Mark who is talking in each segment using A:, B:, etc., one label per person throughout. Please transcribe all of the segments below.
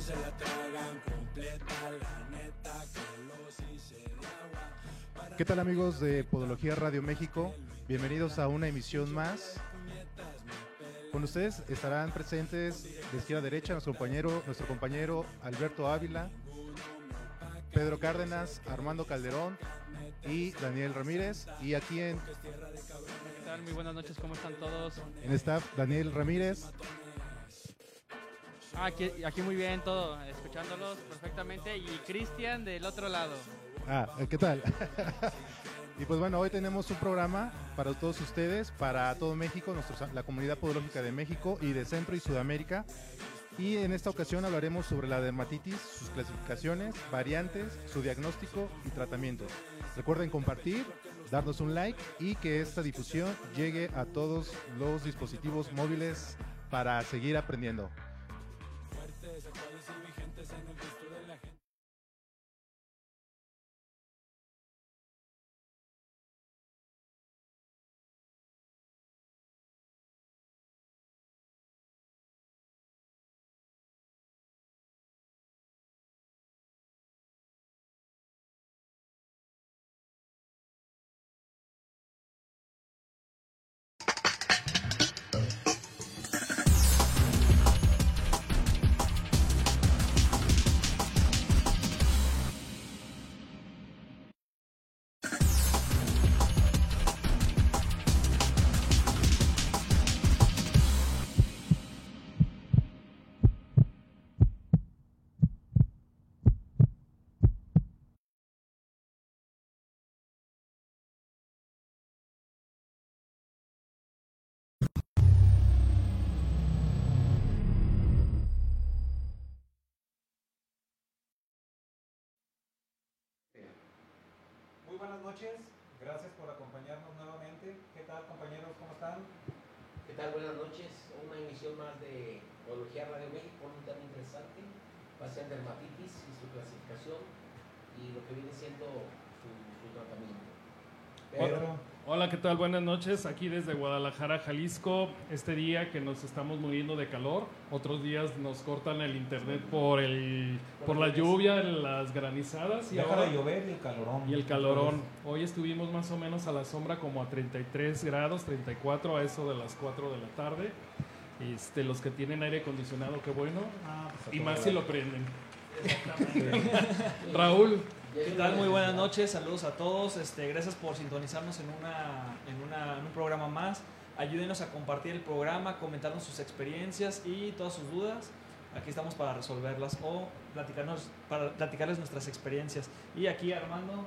A: se la tragan completa, la neta que los hice de agua.
B: ¿Qué tal amigos de Podología Radio México? Bienvenidos a una emisión más. Con ustedes estarán presentes de izquierda a derecha nuestro compañero, nuestro compañero Alberto Ávila, Pedro Cárdenas, Armando Calderón y Daniel Ramírez. Y aquí en,
C: ¿Qué tal? Muy buenas noches, ¿cómo están todos?
B: en staff Daniel Ramírez,
C: aquí, muy bien todo, escuchándolos perfectamente. Y Cristian del otro lado.
B: Ah, ¿qué tal? y pues bueno, hoy tenemos un programa para todos ustedes, para todo México, nuestros- la comunidad podológica de México y de Centro y Sudamérica. Y en esta ocasión hablaremos sobre la dermatitis, sus clasificaciones, variantes, su diagnóstico y tratamiento. Recuerden compartir, darnos un like y que esta difusión llegue a todos los dispositivos móviles para seguir aprendiendo.
D: Buenas noches, gracias por acompañarnos nuevamente. ¿Qué tal compañeros? ¿Cómo están?
E: ¿Qué tal? Buenas noches. Una emisión más de Podología Radio México, un tema interesante. Va a dermatitis y su clasificación y lo que viene siendo su tratamiento.
D: Pedro,
F: Hola, ¿qué tal? Buenas noches. Aquí desde Guadalajara, Jalisco. Este día que nos estamos muriendo de calor. Otros días nos cortan el internet por el por la lluvia, las granizadas y
D: deja
F: ahora
D: de llover y el calorón.
F: y el calorón. Hoy estuvimos más o menos a la sombra como a 33 grados, 34 a eso de las 4 de la tarde. Este, los que tienen aire acondicionado, qué bueno.
D: Ah, pues,
F: Y más si lo prenden. Raúl,
G: ¿Qué tal? Muy buenas noches, saludos a todos. Este, gracias por sintonizarnos en, una, en, una- en un programa más. Ayúdenos a compartir el programa, comentarnos sus experiencias y todas sus dudas. Aquí estamos para resolverlas o platicarnos, para platicarles nuestras experiencias. Y aquí Armando,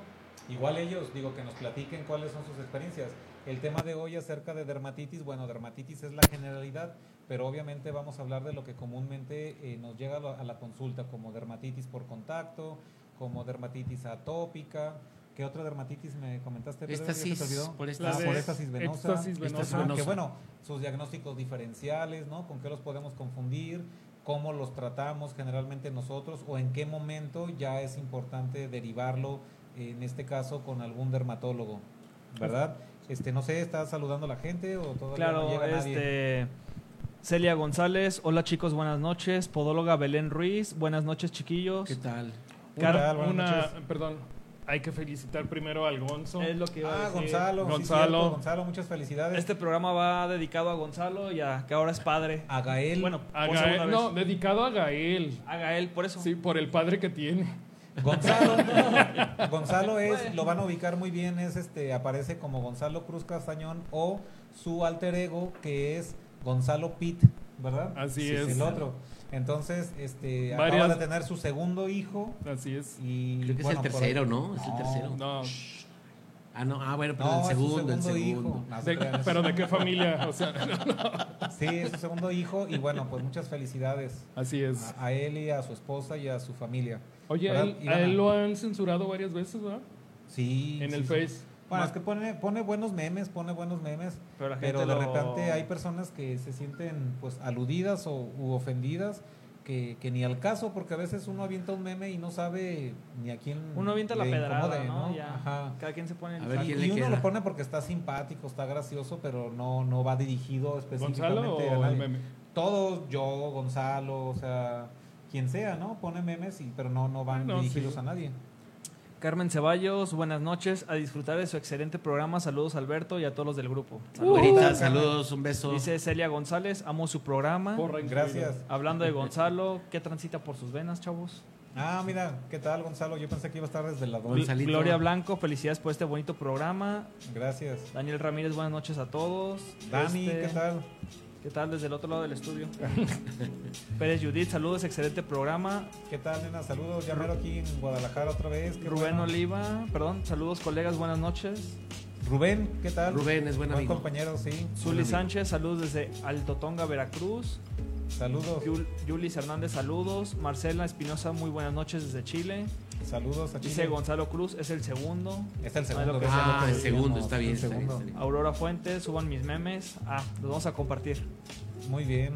D: Igual ellos, digo, que nos platiquen cuáles son sus experiencias. El tema de hoy acerca de dermatitis, bueno, dermatitis es la generalidad, pero obviamente vamos a hablar de lo que comúnmente eh, nos llega a la, consulta, como dermatitis por contacto, como dermatitis atópica. ¿Qué otra dermatitis me comentaste? Pedro? ¿Ya se te
H: Éxtasis,
D: olvidó?
H: por
D: Ah,
H: éxtasis.
D: por éxtasis venosa.
F: éxtasis venosa.
D: Ajá,
H: venosa.
D: Que bueno, sus diagnósticos diferenciales, ¿no? ¿Con qué los podemos confundir? ¿Cómo los tratamos generalmente nosotros? ¿O en qué momento ya es importante derivarlo, en este caso, con algún dermatólogo? ¿Verdad? Este, no sé, ¿estás saludando a la gente o todavía no
G: claro,
D: llega nadie?
G: este, Celia González, hola chicos, buenas noches. Podóloga Belén Ruiz, buenas noches chiquillos.
H: ¿Qué tal?
G: Car-
D: tal? Buenas
F: una,
D: noches.
F: perdón, hay que felicitar primero al Gonzo.
G: Es lo que iba a
D: Ah,
G: decir.
D: Gonzalo. sí,
F: Gonzalo.
D: cierto, Gonzalo, muchas felicidades.
G: Este programa va dedicado a Gonzalo y a que ahora es padre.
D: A Gael.
G: Bueno,
F: A Gael- no, dedicado a Gael.
G: a Gael, por eso.
F: Sí, por el padre que tiene.
D: Gonzalo, Gonzalo es, lo van a ubicar muy bien, es este, aparece como Gonzalo Cruz Castañón o su alter ego que es Gonzalo Pitt, ¿verdad?
F: Así
D: Sí,
F: es.
D: el otro. Entonces, este,
F: Varias-
D: acaba de tener su segundo hijo
F: Así es.
D: y
H: Creo que
D: bueno,
H: es el tercero, ¿no? Es el tercero.
F: No,
H: Ah, no, ah, bueno, pero
D: No,
H: el
D: es su
H: segundo, el
D: segundo hijo.
F: De- pero ¿de qué familia? O sea,
D: Sí, es su segundo hijo y bueno, pues muchas felicidades
F: así es.
D: a, a él y a su esposa y a su familia.
F: Oye, a
D: ¿Verdad,
F: él, a él lo han censurado varias veces, ¿verdad?
D: Sí.
F: En
D: sí,
F: el
D: sí.
F: Face.
D: Bueno, es que pone, pone buenos memes, pone buenos memes,
G: Pero la
D: pero
G: gente
D: de
G: lo-
D: repente hay personas que se sienten pues aludidas o u ofendidas que, que ni al caso, porque a veces uno avienta un meme y no sabe ni a quién
G: Uno avienta la pedrada,
D: incomode,
G: ¿no? Ya.
D: Ajá.
G: Cada quien se pone en
H: A ver, ¿quién
D: y
H: le
D: uno
H: queda?
D: lo pone porque está simpático, está gracioso, pero no, no va dirigido específicamente
F: ¿Gonzalo
D: a
F: el
D: nadie.
F: meme?
D: Todos, yo, Gonzalo, o sea, quien sea, ¿no? Pone memes, y, pero no, no van
F: No,
D: dirigidos
F: sí.
D: a nadie.
G: Carmen Ceballos, buenas noches. A disfrutar de su excelente programa. Saludos a Alberto y a todos los del grupo.
H: Güerita, saludos, un beso.
G: Dice Celia González, amo su programa.
D: Gracias.
G: Hablando de Gonzalo, ¿qué transita por sus venas, chavos?
D: Ah, mira, ¿qué tal, Gonzalo? Yo pensé que iba a estar desde la.
H: Gonzalito.
G: Gloria Blanco, felicidades por este bonito programa.
D: Gracias.
G: Daniel Ramírez, buenas noches a todos.
D: Dani,
G: Este,
D: ¿qué tal?
G: ¿Qué tal desde el otro lado del estudio? Pérez Judith, saludos, excelente programa.
D: ¿Qué tal, nena? Saludos, ya aquí en Guadalajara otra vez. qué
G: Rubén
D: bueno.
G: Oliva, perdón, saludos colegas, buenas noches.
D: Rubén, ¿qué tal?
H: Rubén es buen amigo.
D: compañero, sí.
G: Zuli. Sánchez, saludos desde Alto Tonga, Veracruz.
D: Saludos.
G: Yul- Yulis Hernández, saludos. Marcela Espinosa, muy buenas noches desde Chile.
D: Saludos a Chile.
G: Dice Gonzalo Cruz, es el segundo.
D: Es el
G: No
D: segundo.
G: es
H: Ah, el segundo, está bien,
D: el
H: está bien,
D: segundo.
H: está bien.
G: Aurora Fuentes, suban mis memes. Ah, los vamos a compartir.
D: Muy bien.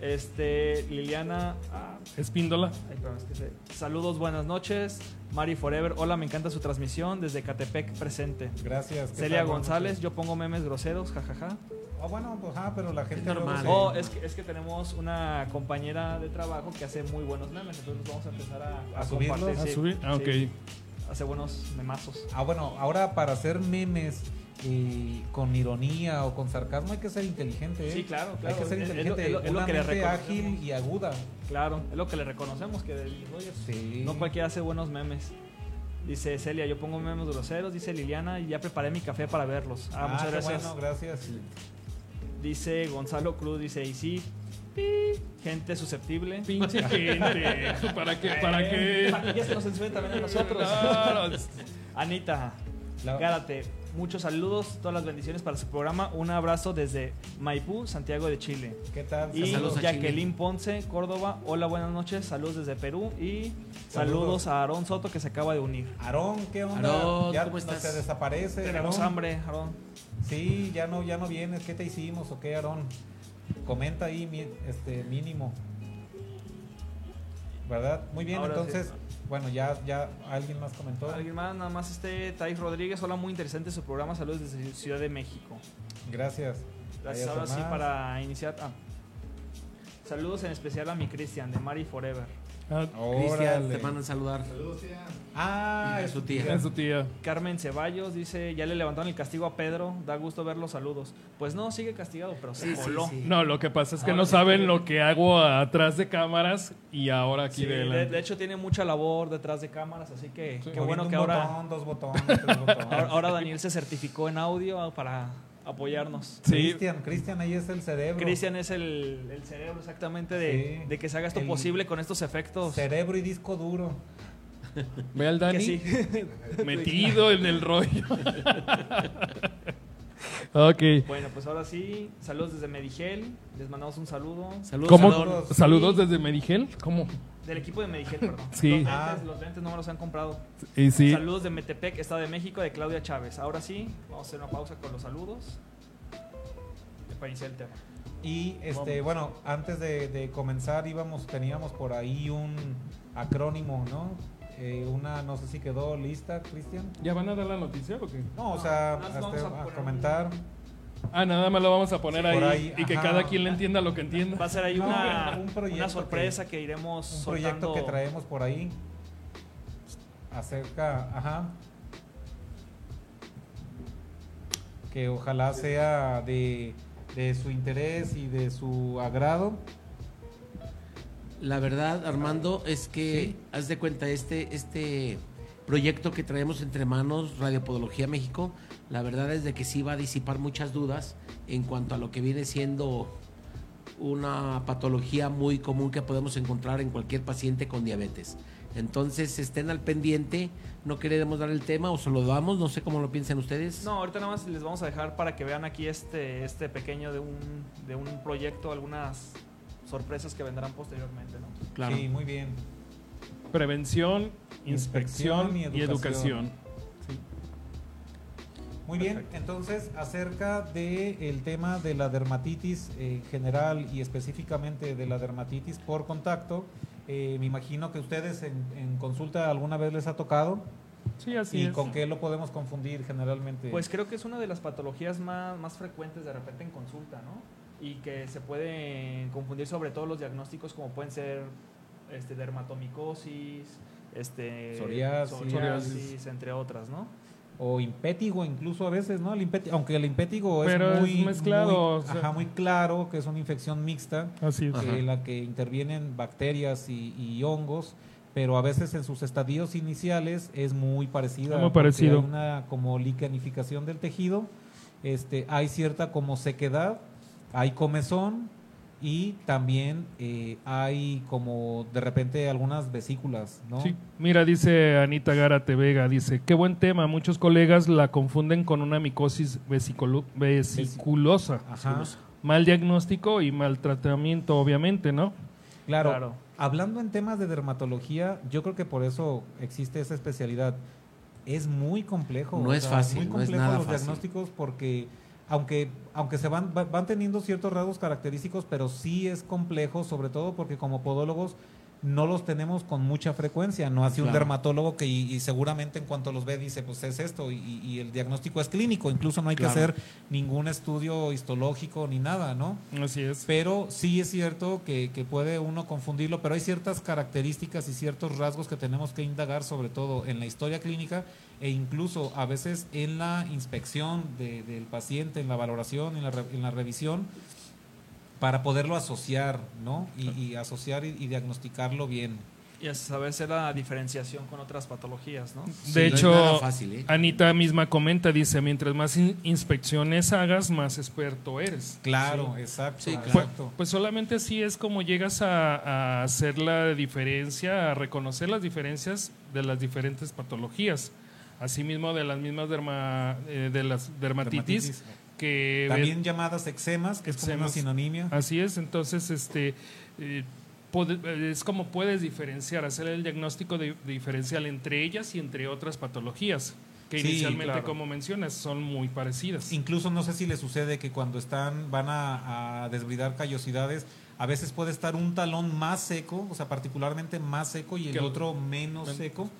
G: Este, Liliana. ah,
F: Espíndola.
G: ay, perdón, es que se- Saludos, buenas noches. Mari Forever, hola, me encanta su transmisión desde Catepec presente.
D: Gracias. ¿qué
G: Celia González, yo pongo memes groseros, jajaja.
D: Ah, bueno, pues, ah, pero la gente. luego
H: normal.
G: Oh, es que, es que tenemos una compañera de trabajo que hace muy buenos memes, entonces vamos a empezar a,
D: ¿A
G: compartir,
F: ¿A
G: sí,
F: subir? Ah,
G: sí.
F: ok.
G: Hace buenos memazos.
D: Ah, bueno, ahora para hacer memes eh, con ironía o con sarcasmo hay que ser inteligente, ¿eh?
G: Sí, claro,
D: Hay
G: claro.
D: que ser
G: Es- es lo-
D: inteligente,
G: es lo- es lo que le
D: ágil y aguda.
G: Claro, es lo que le reconocemos, que
D: Sí.
G: no cualquiera hace buenos memes. Dice Celia, yo pongo memes groseros. Dice Liliana, y ya preparé mi café para verlos. Ah,
D: Ah,
G: muchas gracias.
D: bueno, gracias.
G: Dice Gonzalo Cruz, dice, y sí, gente susceptible.
F: Pinche gente. ¿Para qué? ¿Para qué?
G: Para que ya se nos censuren también a nosotros. Anita,
D: La-
G: Gárate, muchos saludos, todas las bendiciones para su programa. Un abrazo desde Maipú, Santiago de Chile.
D: ¿Qué tal?
G: Y
H: Saludos a
G: Jacqueline Ponce, Córdoba. Hola, buenas noches. Saludos desde Perú. Y saludos,
D: Saludos.
G: a Aarón Soto, que se acaba de unir.
D: Aarón, ¿qué onda?
H: Aarón,
D: ya
H: ¿cómo
D: no
H: estás?
D: se desaparece.
G: Tenemos
D: Aarón.
G: hambre, Aarón.
D: Sí, ya no, ya no vienes. ¿Qué te hicimos o qué, Aarón? Comenta ahí, este, mínimo. ¿Verdad? Muy bien,
G: Ahora sí.
D: Bueno, ya, ya alguien más comentó.
G: Alguien más, nada más este Thais Rodríguez. Hola, muy interesante su programa. Saludos desde Ciudad de México.
D: Gracias.
G: Gracias. Ahora sí, para iniciar. ah. Saludos en especial a mi Cristian de Mari Forever.
H: Cristian, te mandan saludar.
D: Ah,
H: Es su tía.
F: es su tía.
G: Carmen Ceballos dice: Ya le levantaron el castigo a Pedro. Da gusto ver los saludos. Pues no, sigue castigado, pero se
H: Sí,
G: coló.
H: sí.
F: No, lo que pasa es que
G: Ahora
F: no saben lo que hago atrás de cámaras y ahora aquí
G: Sí,
F: de
G: de,
F: delante.
G: de hecho tiene mucha labor detrás de cámaras, así que
F: Sí.
G: qué bueno que
D: un
G: ahora,
D: botón, dos botones, tres botones.
G: ahora, ahora Daniel se certificó en audio para apoyarnos.
F: Sí.
D: Cristian, Cristian ahí es el cerebro.
G: Cristian es el, el cerebro exactamente de,
D: Sí.
G: de que se haga esto
D: El-
G: posible con estos efectos.
D: Cerebro y disco duro.
F: Ve al Dani
G: sí.
F: metido en el rollo. ok.
G: Bueno, pues ahora sí, saludos desde Medigel, les mandamos un saludo.
H: Saludos,
F: ¿Cómo?
H: Aarón.
F: Saludos desde Medigel. ¿Cómo?
G: Del equipo de Medigel, perdón.
F: Sí.
G: Los lentes,
D: Ah.
G: los lentes no me los han comprado.
F: Y sí.
G: Saludos de Metepec, Estado de México, de Claudia Chávez. Ahora sí, vamos a hacer una pausa con los saludos. Para iniciar el tema.
D: Y este, bueno, antes de, de comenzar íbamos, teníamos por ahí un acrónimo, ¿no? Eh, una, no sé si quedó lista, Cristian.
F: ¿Ya van a dar la noticia o qué?
D: No, o sea, hasta
G: vamos a
D: comentar.
F: Ah, nada más lo vamos a poner
D: Sí,
F: ahí, y que cada quien le entienda lo que
G: Va
F: entienda.
G: a ser ahí
D: No,
G: una,
D: un proyecto
G: una sorpresa que, iremos
D: Un proyecto
G: soltando.
D: que traemos por ahí acerca, ajá, que ojalá sea de, de su interés y de su agrado.
H: La verdad, Armando, es que
D: Sí.
H: haz de cuenta este este proyecto que traemos entre manos, Radio Podología México, la verdad es de que sí va a disipar muchas dudas en cuanto a lo que viene siendo una patología muy común que podemos encontrar en cualquier paciente con diabetes. Entonces estén al pendiente, no queremos dar el tema o se lo damos, no sé cómo lo piensan ustedes.
G: No, ahorita nada más les vamos a dejar para que vean aquí este, este pequeño de un, de un proyecto, algunas sorpresas que vendrán posteriormente, ¿no?
H: Claro.
D: Sí, muy bien.
F: Prevención,
D: Inspección
F: inspección
D: y
F: y
D: educación. Muy bien, entonces acerca del tema de la dermatitis en general y específicamente de la dermatitis por contacto, eh, me imagino que ustedes en, en consulta alguna vez les ha tocado
F: Sí, así
D: y
F: es.
D: con qué lo podemos confundir generalmente.
G: Pues creo que es una de las patologías más, más frecuentes de repente en consulta, ¿no? Y que se pueden confundir sobre todo los diagnósticos como pueden ser este, dermatomicosis, este,
D: Psoriasis.
G: psoriasis, entre otras, ¿no?
D: O impétigo incluso a veces, ¿no? El impeti- aunque el impétigo
F: Pero
D: es
F: es
D: muy
F: mezclado,
D: muy-
F: o sea.
D: ajá, muy claro que es una infección mixta,
F: Así es.
H: Ajá.
D: que la que intervienen bacterias y, y hongos, pero a veces en sus estadios iniciales es muy parecida.
F: Muy parecido.
D: Hay una como licanificación del tejido, este, hay cierta como sequedad, hay comezón y también eh, hay como de repente algunas vesículas, ¿no?
F: Sí. Mira, dice Anita Gárate Vega, dice, qué buen tema, muchos colegas la confunden con una micosis vesiculosa.
D: Ajá.
F: Mal diagnóstico y mal tratamiento, obviamente, ¿no?
D: Claro.
G: Claro.
D: Hablando en temas de dermatología, yo creo que por eso existe esa especialidad. Es muy complejo.
H: No es fácil,
D: Muy
H: no es
D: complejo
H: nada
D: los
H: fácil.
D: diagnósticos porque aunque aunque se van va- van teniendo ciertos rasgos característicos, pero sí es complejo, sobre todo porque como podólogos no los tenemos con mucha frecuencia, no así un dermatólogo que y, y seguramente en cuanto los ve dice pues es esto y, y el diagnóstico es clínico, incluso no hay
H: Claro.
D: que hacer ningún estudio histológico ni nada, ¿no?
F: Así es.
D: Pero sí es cierto que, que puede uno confundirlo, pero hay ciertas características y ciertos rasgos que tenemos que indagar, sobre todo en la historia clínica e incluso a veces en la inspección de- del paciente, en la valoración, en la, en la revisión, para poderlo asociar, ¿no? Y, y asociar y, y diagnosticarlo bien.
G: Y a saber hacer la diferenciación con otras patologías, ¿no?
H: Sí,
F: De
H: no
F: hecho,
H: fácil, ¿eh?
F: Anita misma comenta, dice, mientras más in- inspecciones hagas, más experto eres.
D: Claro, exacto.
H: Sí,
F: Pues,
D: exacto.
F: pues solamente así es como llegas a, a hacer la diferencia, a reconocer las diferencias de las diferentes patologías. Asimismo de las mismas derma- eh, de las dermatitis,
D: Dermatitis.
F: que
D: También llamadas eczemas, que es como una
F: Eczemas.
D: sinonimia.
F: Así es, entonces este eh, pode- es como puedes diferenciar, hacer el diagnóstico de- diferencial entre ellas y entre otras patologías, que
D: Sí,
F: inicialmente,
D: claro.
F: como mencionas, son muy parecidas.
D: Incluso no sé si le sucede que cuando están, van a, a desbridar callosidades, a veces puede estar un talón más seco, o sea, particularmente más seco y el
F: Que
D: otro menos
F: men-
D: seco,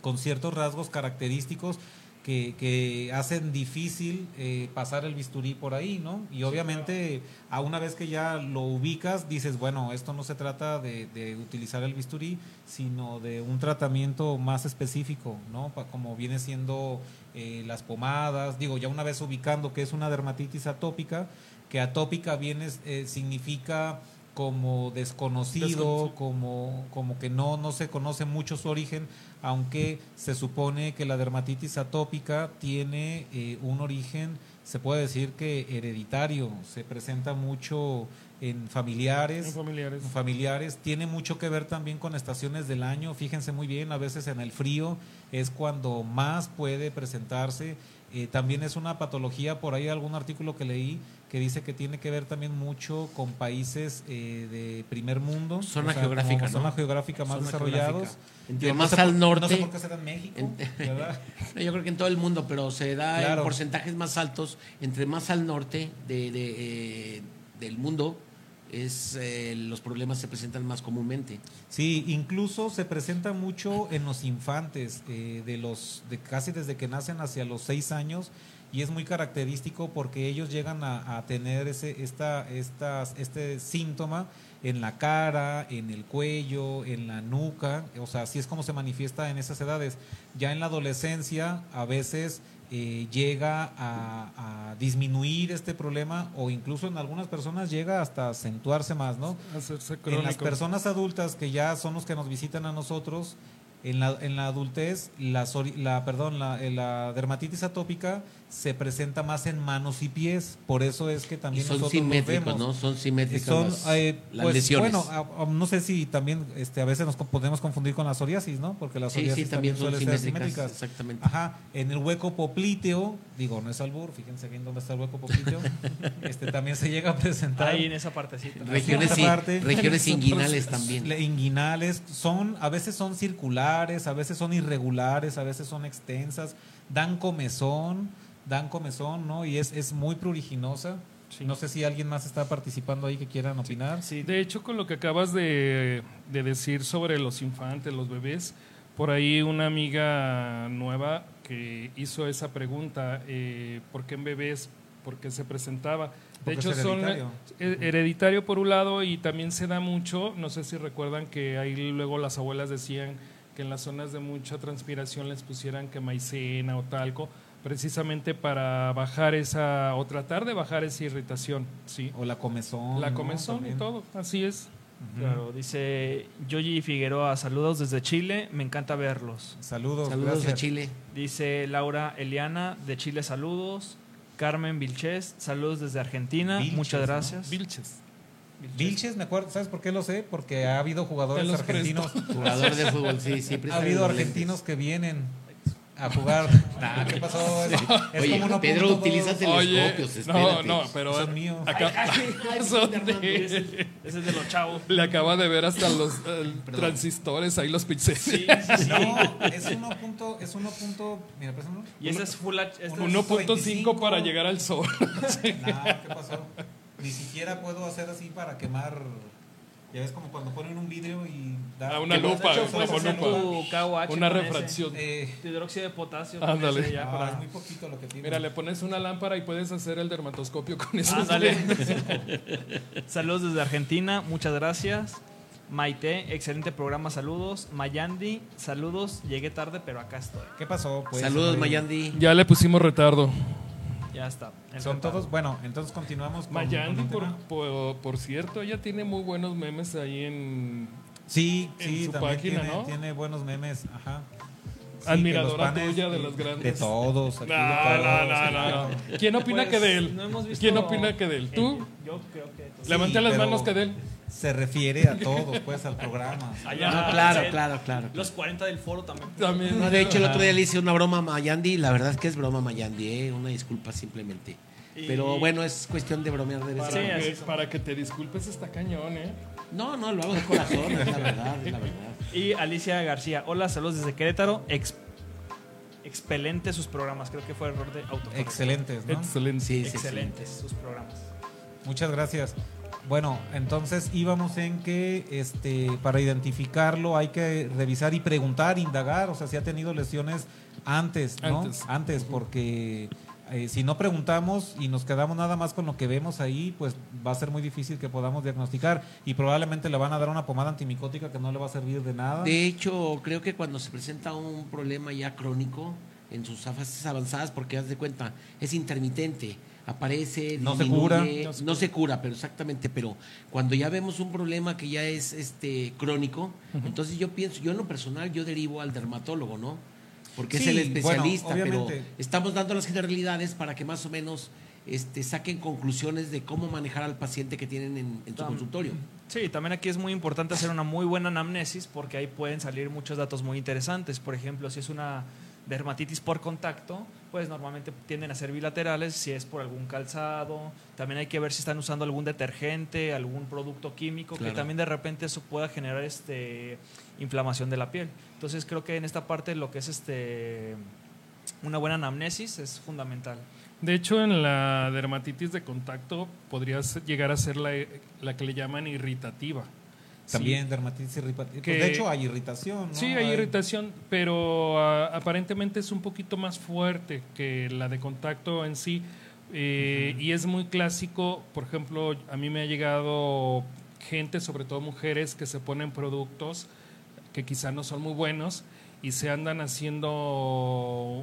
D: con ciertos rasgos característicos que, que hacen difícil eh, pasar el bisturí por ahí, ¿no? Y obviamente, a una vez que ya lo ubicas, dices, bueno, esto no se trata de, de utilizar el bisturí, sino de un tratamiento más específico, ¿no? Pa- como viene siendo eh, las pomadas, digo, ya una vez ubicando que es una dermatitis atópica, que atópica viene, eh, significa como desconocido,
F: Desconocido.
D: como, como que no, no se conoce mucho su origen, aunque se supone que la dermatitis atópica tiene eh, un origen, se puede decir que hereditario, se presenta mucho en familiares,
F: En familiares.
D: familiares. Tiene mucho que ver también con estaciones del año. Fíjense muy bien, a veces en el frío es cuando más puede presentarse. Eh, también es una patología, por ahí algún artículo que leí que dice que tiene que ver también mucho con países eh, de primer mundo.
H: Zona
D: como
H: geográfica, ¿no?
D: Zona geográfica más
H: Zona
D: desarrollados.
H: geográfica.
D: No
H: más
D: por-
H: al norte.
D: No sé por qué en México,
H: En-
D: ¿verdad?
H: No, Yo creo que en todo el mundo, pero se da
D: Claro.
H: en porcentajes más altos, entre más al norte de, de, eh, del mundo, es eh, los problemas se presentan más comúnmente.
D: Sí, incluso se presenta mucho en los infantes, eh, de los de casi desde que nacen hacia los seis años y es muy característico porque ellos llegan a, a tener ese esta estas este síntoma en la cara, en el cuello, en la nuca, o sea, así es como se manifiesta en esas edades. Ya en la adolescencia a veces eh, llega a, a disminuir este problema o incluso en algunas personas llega hasta acentuarse más, ¿no?
F: Hacerse
D: En las personas adultas que ya son los que nos visitan a nosotros, en la, en la adultez, la, la, perdón, la, eh, la dermatitis atópica se presenta más en manos y pies. Por eso es que
H: Y
D: también
H: son
D: nosotros
H: simétricos,
D: vemos.
H: ¿no? Son simétricas
D: Son,
H: las,
D: eh,
H: las
D: pues,
H: lesiones.
D: Bueno, a- a- no sé si también este, a veces nos podemos confundir con la psoriasis, ¿no? Porque la
H: sí,
D: psoriasis
H: sí, también son
D: suele ser
H: simétricas.
D: simétricas.
H: Exactamente.
D: Ajá, en el hueco popliteo, digo, no es albur, fíjense bien dónde está el hueco popliteo, este también se llega a presentar.
G: Ahí en esa partecita.
H: Regiones,
D: Esta
H: in-
D: parte.
H: regiones inguinales también.
D: le- Inguinales son, a veces son circulares, a veces son irregulares, a veces son extensas, dan comezón, dan comezón, ¿no? Y es, es muy pruriginosa. No sé si alguien más está participando ahí que quieran opinar.
G: Sí,
F: De hecho, con lo que acabas de, de decir sobre los infantes, los bebés, por ahí una amiga nueva que hizo esa pregunta, eh, ¿por qué en bebés? ¿Por qué se presentaba? De hecho,
D: es
F: son
D: hereditario.
F: eh, hereditario por un lado y también se da mucho, no sé si recuerdan que ahí luego las abuelas decían que en las zonas de mucha transpiración les pusieran que maicena o talco, precisamente para bajar esa, o tratar de bajar esa irritación, ¿sí?
D: O la comezón.
F: La
D: ¿no?
F: comezón y todo, así es.
G: Claro, dice Yoyi Figueroa, saludos desde Chile, me encanta verlos.
D: Saludos,
H: Saludos
D: gracias.
H: a Chile.
G: Dice Laura Eliana, de Chile, saludos. Carmen Vilches, saludos desde Argentina,
D: Vilches,
G: muchas
D: ¿no?
G: gracias.
F: Vilches.
D: Vilches, me acuerdo, ¿sabes por qué lo sé? Porque ha habido jugadores argentinos.
H: Jugador de fútbol, sí, siempre
D: Ha habido argentinos que vienen a jugar. Nah, ¿Qué pasó? Es, es
H: Oye,
D: como
H: Pedro
D: 1.2.
H: utiliza telescopios,
F: no,
H: espérate.
F: no, pero
D: Son míos.
F: acá- son de-
G: Ese es de los chavos.
F: le acaba de ver hasta los eh, transistores ahí los pixeles.
D: No, es 1. punto- Es 1. punto- Mira, préstame.
G: Y ese es full H- este
D: Uno-
G: es-
F: 1.5 para llegar al sol.
D: Nah, ¿qué pasó? Ni siquiera puedo hacer así para quemar. Ya ves como cuando ponen un vidrio y da
F: Ah, una lupa,
G: hecho,
F: una lupa.
G: KOH
F: refracción.
D: Eh,
G: hidróxido de potasio.
F: Ándale.
G: con ese ya
D: no,
G: para-
D: es muy poquito lo que tiene.
F: Mira, le pones una lámpara y puedes hacer el dermatoscopio con eso.
G: Ándale. Saludos desde Argentina, muchas gracias. Maite, excelente programa, saludos. Mayandi, saludos. Llegué tarde, pero acá estoy.
D: ¿Qué pasó? Pues,
H: Saludos? Mayandi.
F: Ya le pusimos retardo.
G: Ya está. El
D: Son todos, bueno, entonces continuamos con,
F: Mayandi,
D: con el
F: por, por, por cierto, ella tiene muy buenos memes ahí en...
D: Sí,
F: en
D: sí,
F: su
D: también
F: página,
D: tiene,
F: ¿no?
D: tiene buenos memes, ajá. Sí,
F: Admiradora
D: que los
F: tuya de los grandes.
D: De todos. aquí
F: No,
D: de
F: no,
D: todos,
F: no, no, no. ¿Quién opina
G: Pues,
F: que de él?
G: no hemos visto-
F: ¿Quién opina que de él? ¿Tú?
G: Yo creo que. tú.
F: Levanta las manos que de él.
D: Se refiere a todos, pues, al programa.
G: Allá,
H: No, claro,
G: sí,
H: claro, claro.
G: Los 40 del foro también.
F: También.
H: No, de hecho, el otro día le hice una broma a Mayandi. La verdad es que es broma Mayandi, ¿eh? Una disculpa simplemente.
G: Y-
H: Pero bueno, es cuestión de bromear de vez en
F: Para, que, para que te disculpes está cañón, ¿eh?
H: No, no, lo hago de corazón, es la verdad, es la verdad.
G: Y Alicia García, hola, saludos desde Querétaro. Ex- excelente sus programas, creo que fue error de auto.
D: Excelentes, ¿no?
F: Excelente.
H: Sí, sí, sí.
G: Excelentes sus programas.
D: Muchas gracias. Bueno, entonces íbamos en que este para identificarlo hay que revisar y preguntar, indagar, o sea, si ha tenido lesiones antes, ¿no?
F: Antes.
D: porque eh, si no preguntamos y nos quedamos nada más con lo que vemos ahí, pues va a ser muy difícil que podamos diagnosticar y probablemente le van a dar una pomada antimicótica que no le va a servir de nada.
H: De hecho, creo que cuando se presenta un problema ya crónico en sus fases avanzadas, porque haz de cuenta, es intermitente, aparece,
D: No se cura.
H: no se, cura, pero exactamente, pero cuando ya vemos un problema que ya es este crónico, entonces yo pienso, yo en lo personal yo derivo al dermatólogo, ¿no? Porque
D: Sí,
H: es el especialista,
D: bueno,
H: pero estamos dando las generalidades para que más o menos este, saquen conclusiones de cómo manejar al paciente que tienen en, en su
G: Tam-
H: consultorio.
G: Sí, también aquí es muy importante hacer una muy buena anamnesis porque ahí pueden salir muchos datos muy interesantes. Por ejemplo, si es una dermatitis por contacto, pues normalmente tienden a ser bilaterales, si es por algún calzado, también hay que ver si están usando algún detergente, algún producto químico,
H: Claro.
G: que también de repente eso pueda generar este inflamación de la piel. Entonces creo que en esta parte lo que es este una buena anamnesis es fundamental.
F: De hecho, en la dermatitis de contacto podría ser- llegar a ser la, la que le llaman irritativa.
D: También dermatitis irritativa. Pues, de hecho hay irritación, ¿no?
F: Sí, hay irritación, pero ah, aparentemente es un poquito más fuerte que la de contacto en sí. eh, Y es muy clásico, por ejemplo, a mí me ha llegado gente, sobre todo mujeres, que se ponen productos que quizá no son muy buenos y se andan haciendo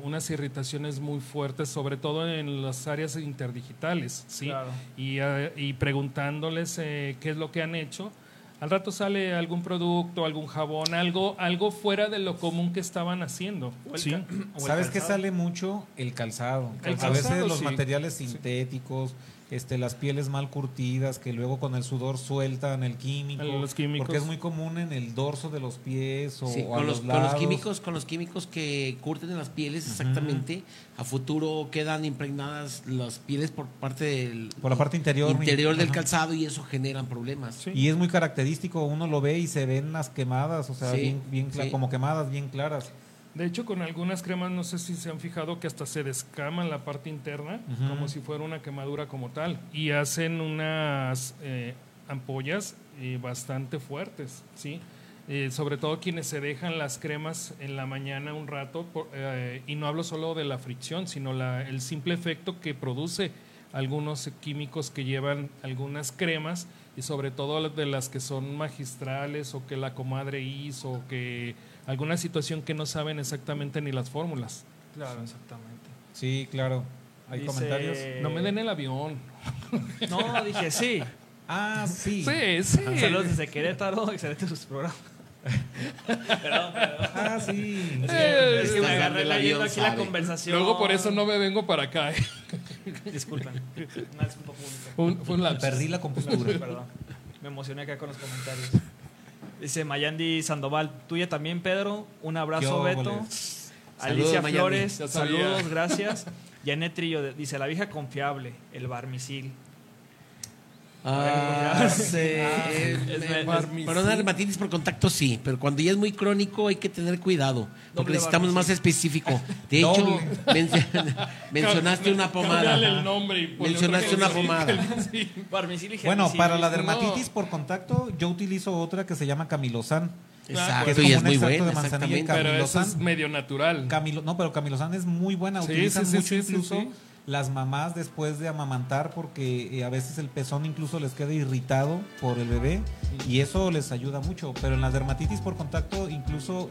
F: unas irritaciones muy fuertes, sobre todo en las áreas interdigitales, ¿sí?
G: Claro.
F: y, eh, y preguntándoles eh, qué es lo que han hecho, al rato sale algún producto, algún jabón, algo, algo fuera de lo común que estaban haciendo. ¿sí?
D: ¿Sabes qué sale mucho? El calzado.
F: El
D: a veces los materiales sintéticos, este, las pieles mal curtidas, que luego con el sudor sueltan el químico.
F: Los químicos.
D: Porque es muy común en el dorso de los pies o,
H: Sí,
D: o a
H: con, los,
D: los
H: con los químicos, con los químicos que curten en las pieles, exactamente. A futuro quedan impregnadas las pieles por parte del
D: Por la parte interior.
H: interior del calzado y eso generan problemas.
F: Sí.
D: Y es muy característico, uno lo ve y se ven las quemadas, o sea,
H: Sí,
D: bien, bien como quemadas, bien claras.
F: De hecho, con algunas cremas, no sé si se han fijado que hasta se descaman la parte interna, como si fuera una quemadura como tal, y hacen unas eh, ampollas eh, bastante fuertes, ¿sí? Eh, sobre todo quienes se dejan las cremas en la mañana un rato, por- y no hablo solo de la fricción, sino la, el simple efecto que produce algunos químicos que llevan algunas cremas, y sobre todo de las que son magistrales o que la comadre hizo, o que alguna situación que no saben exactamente ni las fórmulas.
G: Claro, exactamente.
D: Sí, claro. ¿Hay
G: Dice-
D: comentarios?
F: No me den el avión.
G: No, dije sí.
D: Ah, sí.
F: Sí, sí.
G: Saludos desde Querétaro, excelente sus programas. perdón, perdón.
D: Ah, sí.
G: Es que, es que me agarré leyendo
H: avión
G: aquí la
H: sabe.
G: conversación.
F: Luego por eso no me vengo para acá. ¿eh?
G: Disculpen. Una disculpa pública.
F: Un- fue un.
D: Perdí la compostura.
G: Perdón. Me emocioné acá con los comentarios. Dice Mayandi Sandoval, tuya también, Pedro. Un abrazo,
D: ¿Qué
G: Beto. Alicia. Flores, saludos, gracias. Janet Trillo dice, la vieja confiable, el barmisil.
H: Ah, sí.
G: es-
H: para una dermatitis por contacto sí, pero cuando ya es muy crónico hay que tener cuidado, porque necesitamos más específico. De hecho, mencionaste una pomada.
F: Cámbiale el nombre y ponle
H: Mencionaste una pomada.
D: Bueno, para la
F: no.
D: dermatitis por contacto, yo utilizo otra que se llama Camilosan.
H: Exacto,
D: Que es
H: y es
D: un
H: muy buena.
F: Pero eso es medio natural.
D: Camilo, no, pero Camilosan es muy buena.
F: Sí,
D: Utilizan
F: sí, sí,
D: mucho
F: sí, sí,
D: incluso
F: sí.
D: Las mamás después de amamantar porque eh, a veces el pezón incluso les queda irritado por el bebé y eso les ayuda mucho. Pero en la dermatitis por contacto incluso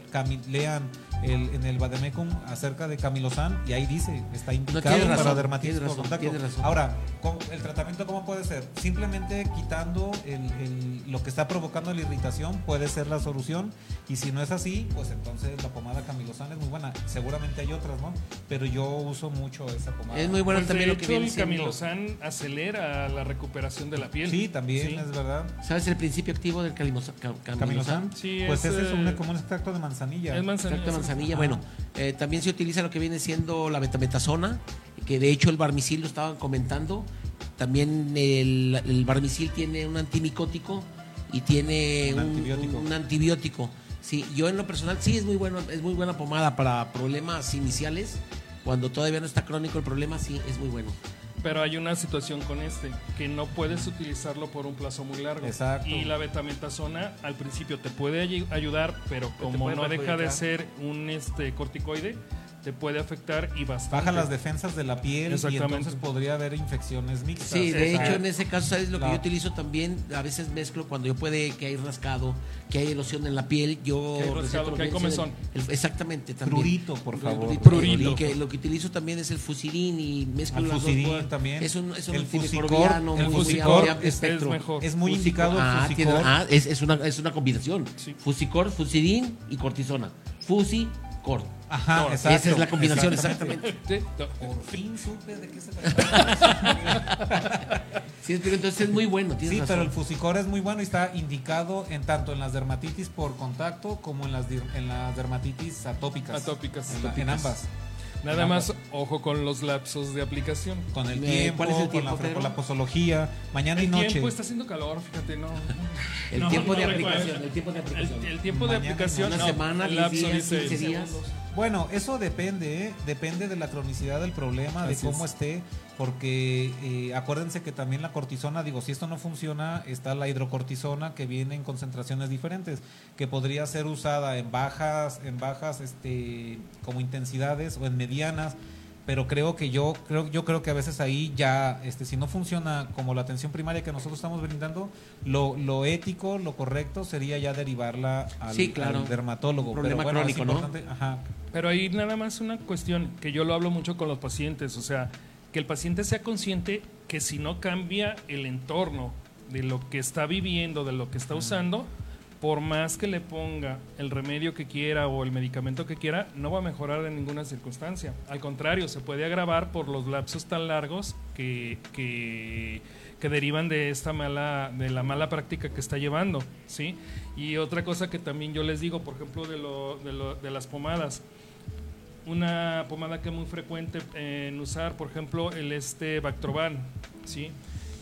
D: lean el, en el Bademecum acerca de Camilosan y ahí dice, está indicado para
H: razón,
D: dermatitis
H: tienes
D: por contacto. Ahora, ¿cómo- ¿el tratamiento cómo puede ser? Simplemente quitando el- el- lo que está provocando la irritación puede ser la solución y si no es así, pues entonces la pomada Camilosan es muy buena. Seguramente hay otras, ¿no? Pero yo uso mucho esa pomada.
H: Es muy bueno
F: Pues,
H: también
F: de
H: lo que
F: hecho,
H: viene
F: el
H: siendo.
F: Camilosan acelera la recuperación de la piel.
D: Sí, también
F: Sí.
D: es verdad.
H: ¿Sabes el principio activo del calimosa- ca-
D: Camilosan.
H: camilosan?
F: Sí,
D: pues
F: es,
D: ese es
F: eh,
D: un, como un extracto de manzanilla.
F: Es manzanilla.
H: Extracto de manzanilla.
D: Ah.
H: Bueno, eh, también se utiliza lo que viene siendo la betametasona, que de hecho el barmisil lo estaban comentando. También el, el barmisil tiene un antimicótico y tiene
D: Un
H: un,
D: antibiótico.
H: un antibiótico. Sí, yo en lo personal sí es muy bueno, es muy buena pomada para problemas iniciales. Cuando todavía no está crónico el problema, sí es muy bueno.
F: Pero hay una situación con este, que no puedes utilizarlo por un plazo muy largo.
D: Exacto.
F: Y la betametasona al principio te puede ay- ayudar, pero como no deja de ser un este corticoide, te puede afectar y bastante.
D: Baja las defensas de la piel y entonces podría haber infecciones mixtas.
H: Sí, de hecho en ese caso, ¿sabes lo que
D: la-
H: yo utilizo también? A veces mezclo cuando yo puede que hay rascado, que hay erosión en la piel, yo...
F: Que hay rascado, que hay comezón.
H: el- exactamente, también.
D: Prurito, por favor.
H: Prurito.
F: Prurito.
H: Y que lo que utilizo también es el fusilín y mezclo
D: Al
H: las dos
D: también.
H: Es un, es un
D: El fusicor, el
H: muy
D: fusicor
H: de amplio
F: es- es
H: espectro.
F: mejor.
D: Es muy
H: Fusic-
D: indicado el
H: ah,
D: fusicor.
H: tiene- ah, es, es una, es una combinación.
F: Sí.
H: Fusicor, fusilín y cortisona. Fusicor.
D: Ajá,
F: No,
D: exacto.
H: Esa es la combinación,
D: exactamente.
H: exactamente.
F: Sí, no.
D: Por fin supe de qué se trataba.
H: Sí, pero entonces es muy bueno,
D: Sí,
H: razón.
D: pero el fusicor es muy bueno y está indicado en tanto en las dermatitis por contacto como en las, en las dermatitis atópicas.
F: Atópicas,
D: En,
F: atópicas.
D: ambas.
F: Nada
D: En
F: más, ojo con los lapsos de aplicación.
D: Con el
H: Eh,
D: tiempo,
H: ¿cuál es el
D: con, la, con la posología, mañana y
F: El
D: noche.
F: tiempo está haciendo calor, fíjate, no.
H: El
F: No,
H: tiempo
F: no
H: de aplicación, el tiempo de aplicación.
F: El, el tiempo de
D: Mañana,
F: aplicación,
H: una
F: no,
H: semana,
F: el
H: 10
F: lapso
H: días,
F: dice
H: 15 días.
D: Bueno, eso depende, ¿eh? depende de la cronicidad del problema, de cómo
F: es.
D: esté, porque eh, acuérdense que también la cortisona, digo, si esto no funciona, está la hidrocortisona que viene en concentraciones diferentes, que podría ser usada en bajas, en bajas, este, como intensidades o en medianas, pero creo que yo creo yo creo que a veces ahí ya este si no funciona como la atención primaria que nosotros estamos brindando lo, lo ético lo correcto sería ya derivarla al,
H: Sí, claro.
D: al dermatólogo
H: Un problema
D: pero bueno, es
H: crónico, ¿no?
D: importante- ajá,
F: Pero ahí nada más una cuestión que yo lo hablo mucho con los pacientes, o sea, que el paciente sea consciente que si no cambia el entorno de lo que está viviendo, de lo que está usando, por más que le ponga el remedio que quiera o el medicamento que quiera, no va a mejorar en ninguna circunstancia. Al contrario, se puede agravar por los lapsos tan largos que, que, derivan de esta mala, de la mala práctica que está llevando, ¿sí? Y otra cosa que también yo les digo, por ejemplo, de, lo, de, lo, de las pomadas. Una pomada que es muy frecuente en usar, por ejemplo, el este Bactroban, ¿sí?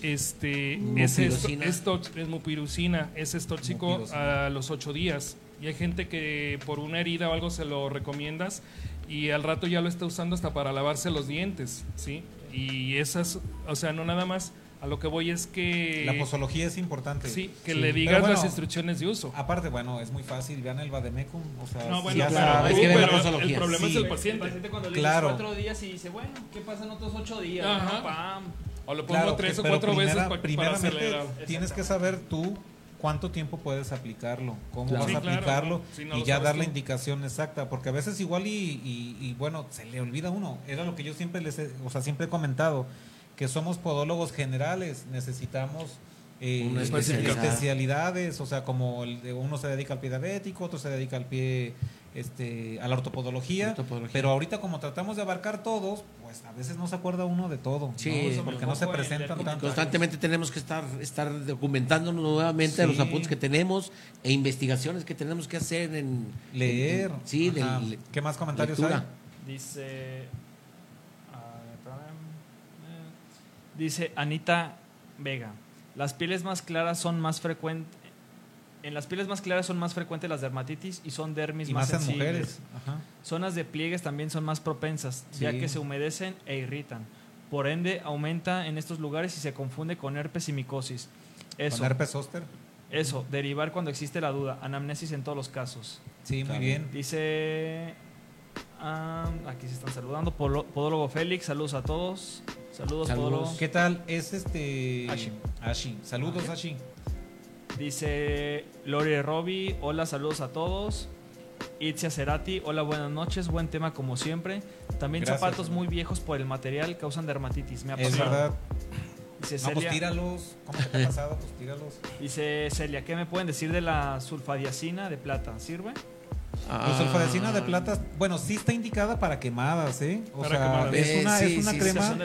F: Este, es, es, es mupirocina, ese es tóxico
D: Mupirocina.
F: a los ocho días. Y hay gente que por una herida o algo se lo recomiendas y al rato ya lo está usando hasta para lavarse los dientes, ¿sí? Y esas, o sea, no nada más, a lo que voy es que...
D: La posología es importante.
F: Sí, que
D: Sí.
F: le digas
D: bueno,
F: las instrucciones de uso.
D: Aparte, bueno, es muy fácil, vean el Vademecum, o sea,
F: No, bueno,
D: sabes-
H: es que la
F: pero
H: posología.
F: el problema
D: Sí.
F: es el
G: El
F: paciente.
G: paciente cuando le
D: Claro.
G: dices cuatro días y dice, bueno, ¿qué pasa en otros ocho días?
F: Ajá.
G: No, pam.
F: O lo pongo
D: Claro,
F: tres o
D: pero
F: cuatro veces
D: primera-
F: para
D: primeramente
F: acelerar.
D: tienes que saber tú cuánto tiempo puedes aplicarlo, cómo
H: Claro.
D: vas
F: Sí,
D: a
F: claro.
D: aplicarlo
F: Si no
D: y ya dar la indicación exacta, porque a veces igual y, y- y, bueno, se le olvida a uno. Era lo que yo siempre les, he- o sea, siempre he comentado, que somos podólogos generales, necesitamos eh,
H: Una
D: espe-
H: especialidad.
D: especialidades, o sea, como el de- uno se dedica al pie diabético, otro se dedica al pie, este, a la ortopodología,
H: Ortopodología.
D: pero ahorita como tratamos de abarcar todos, pues a veces no se acuerda uno de todo,
H: Sí,
D: ¿no?
H: eso
D: porque no se presentan tanto.
H: Constantemente tenemos que estar, estar documentándonos nuevamente los
D: Sí.
H: apuntes que tenemos e investigaciones que tenemos que hacer en
D: Leer.
H: en- sí, de
D: Ajá.
H: le-
D: ¿Qué más comentarios
H: lectura.
D: hay?
G: Dice. Eh, Dice Anita Vega. Las pieles más claras son más frecuentes. En las pieles más claras son más frecuentes las dermatitis y son dermis
D: Y
G: más,
D: más en
G: sensibles.
D: mujeres. Ajá.
G: Zonas de pliegues también son más propensas, ya que se humedecen e irritan. Por ende, aumenta en estos lugares y se confunde con herpes y micosis. Eso,
D: Con herpes zóster.
G: eso, derivar cuando existe la duda. Anamnesis en todos los casos.
D: Sí, muy bien.
G: Dice. ah, aquí se están saludando. Polo- Podólogo Félix, saludos a todos. Saludos,
H: Saludos.
G: Podólogo.
D: ¿Qué tal? Es este.
G: Ashi.
D: Ashi. Saludos, Ashi.
G: Dice Lori Robbie, hola, saludos a todos. Itzia Cerati, hola, buenas noches, buen tema como siempre. También
D: Gracias,
G: zapatos muy viejos por el material causan dermatitis. Me ha
D: Es
G: pasado.
D: verdad.
G: Dice
D: No, pues
G: Celia,
D: tíralos. ¿Cómo te ha pasado? Pues tíralos.
G: dice Celia, ¿qué me pueden decir de la sulfadiacina de plata? ¿Sirve?
H: Ah,
D: La sulfadecina de plata, bueno, sí está indicada para quemadas, ¿eh? O
F: Para
D: sea,
F: quemadas.
D: es una,
H: Eh,
D: es una
H: sí,
D: crema.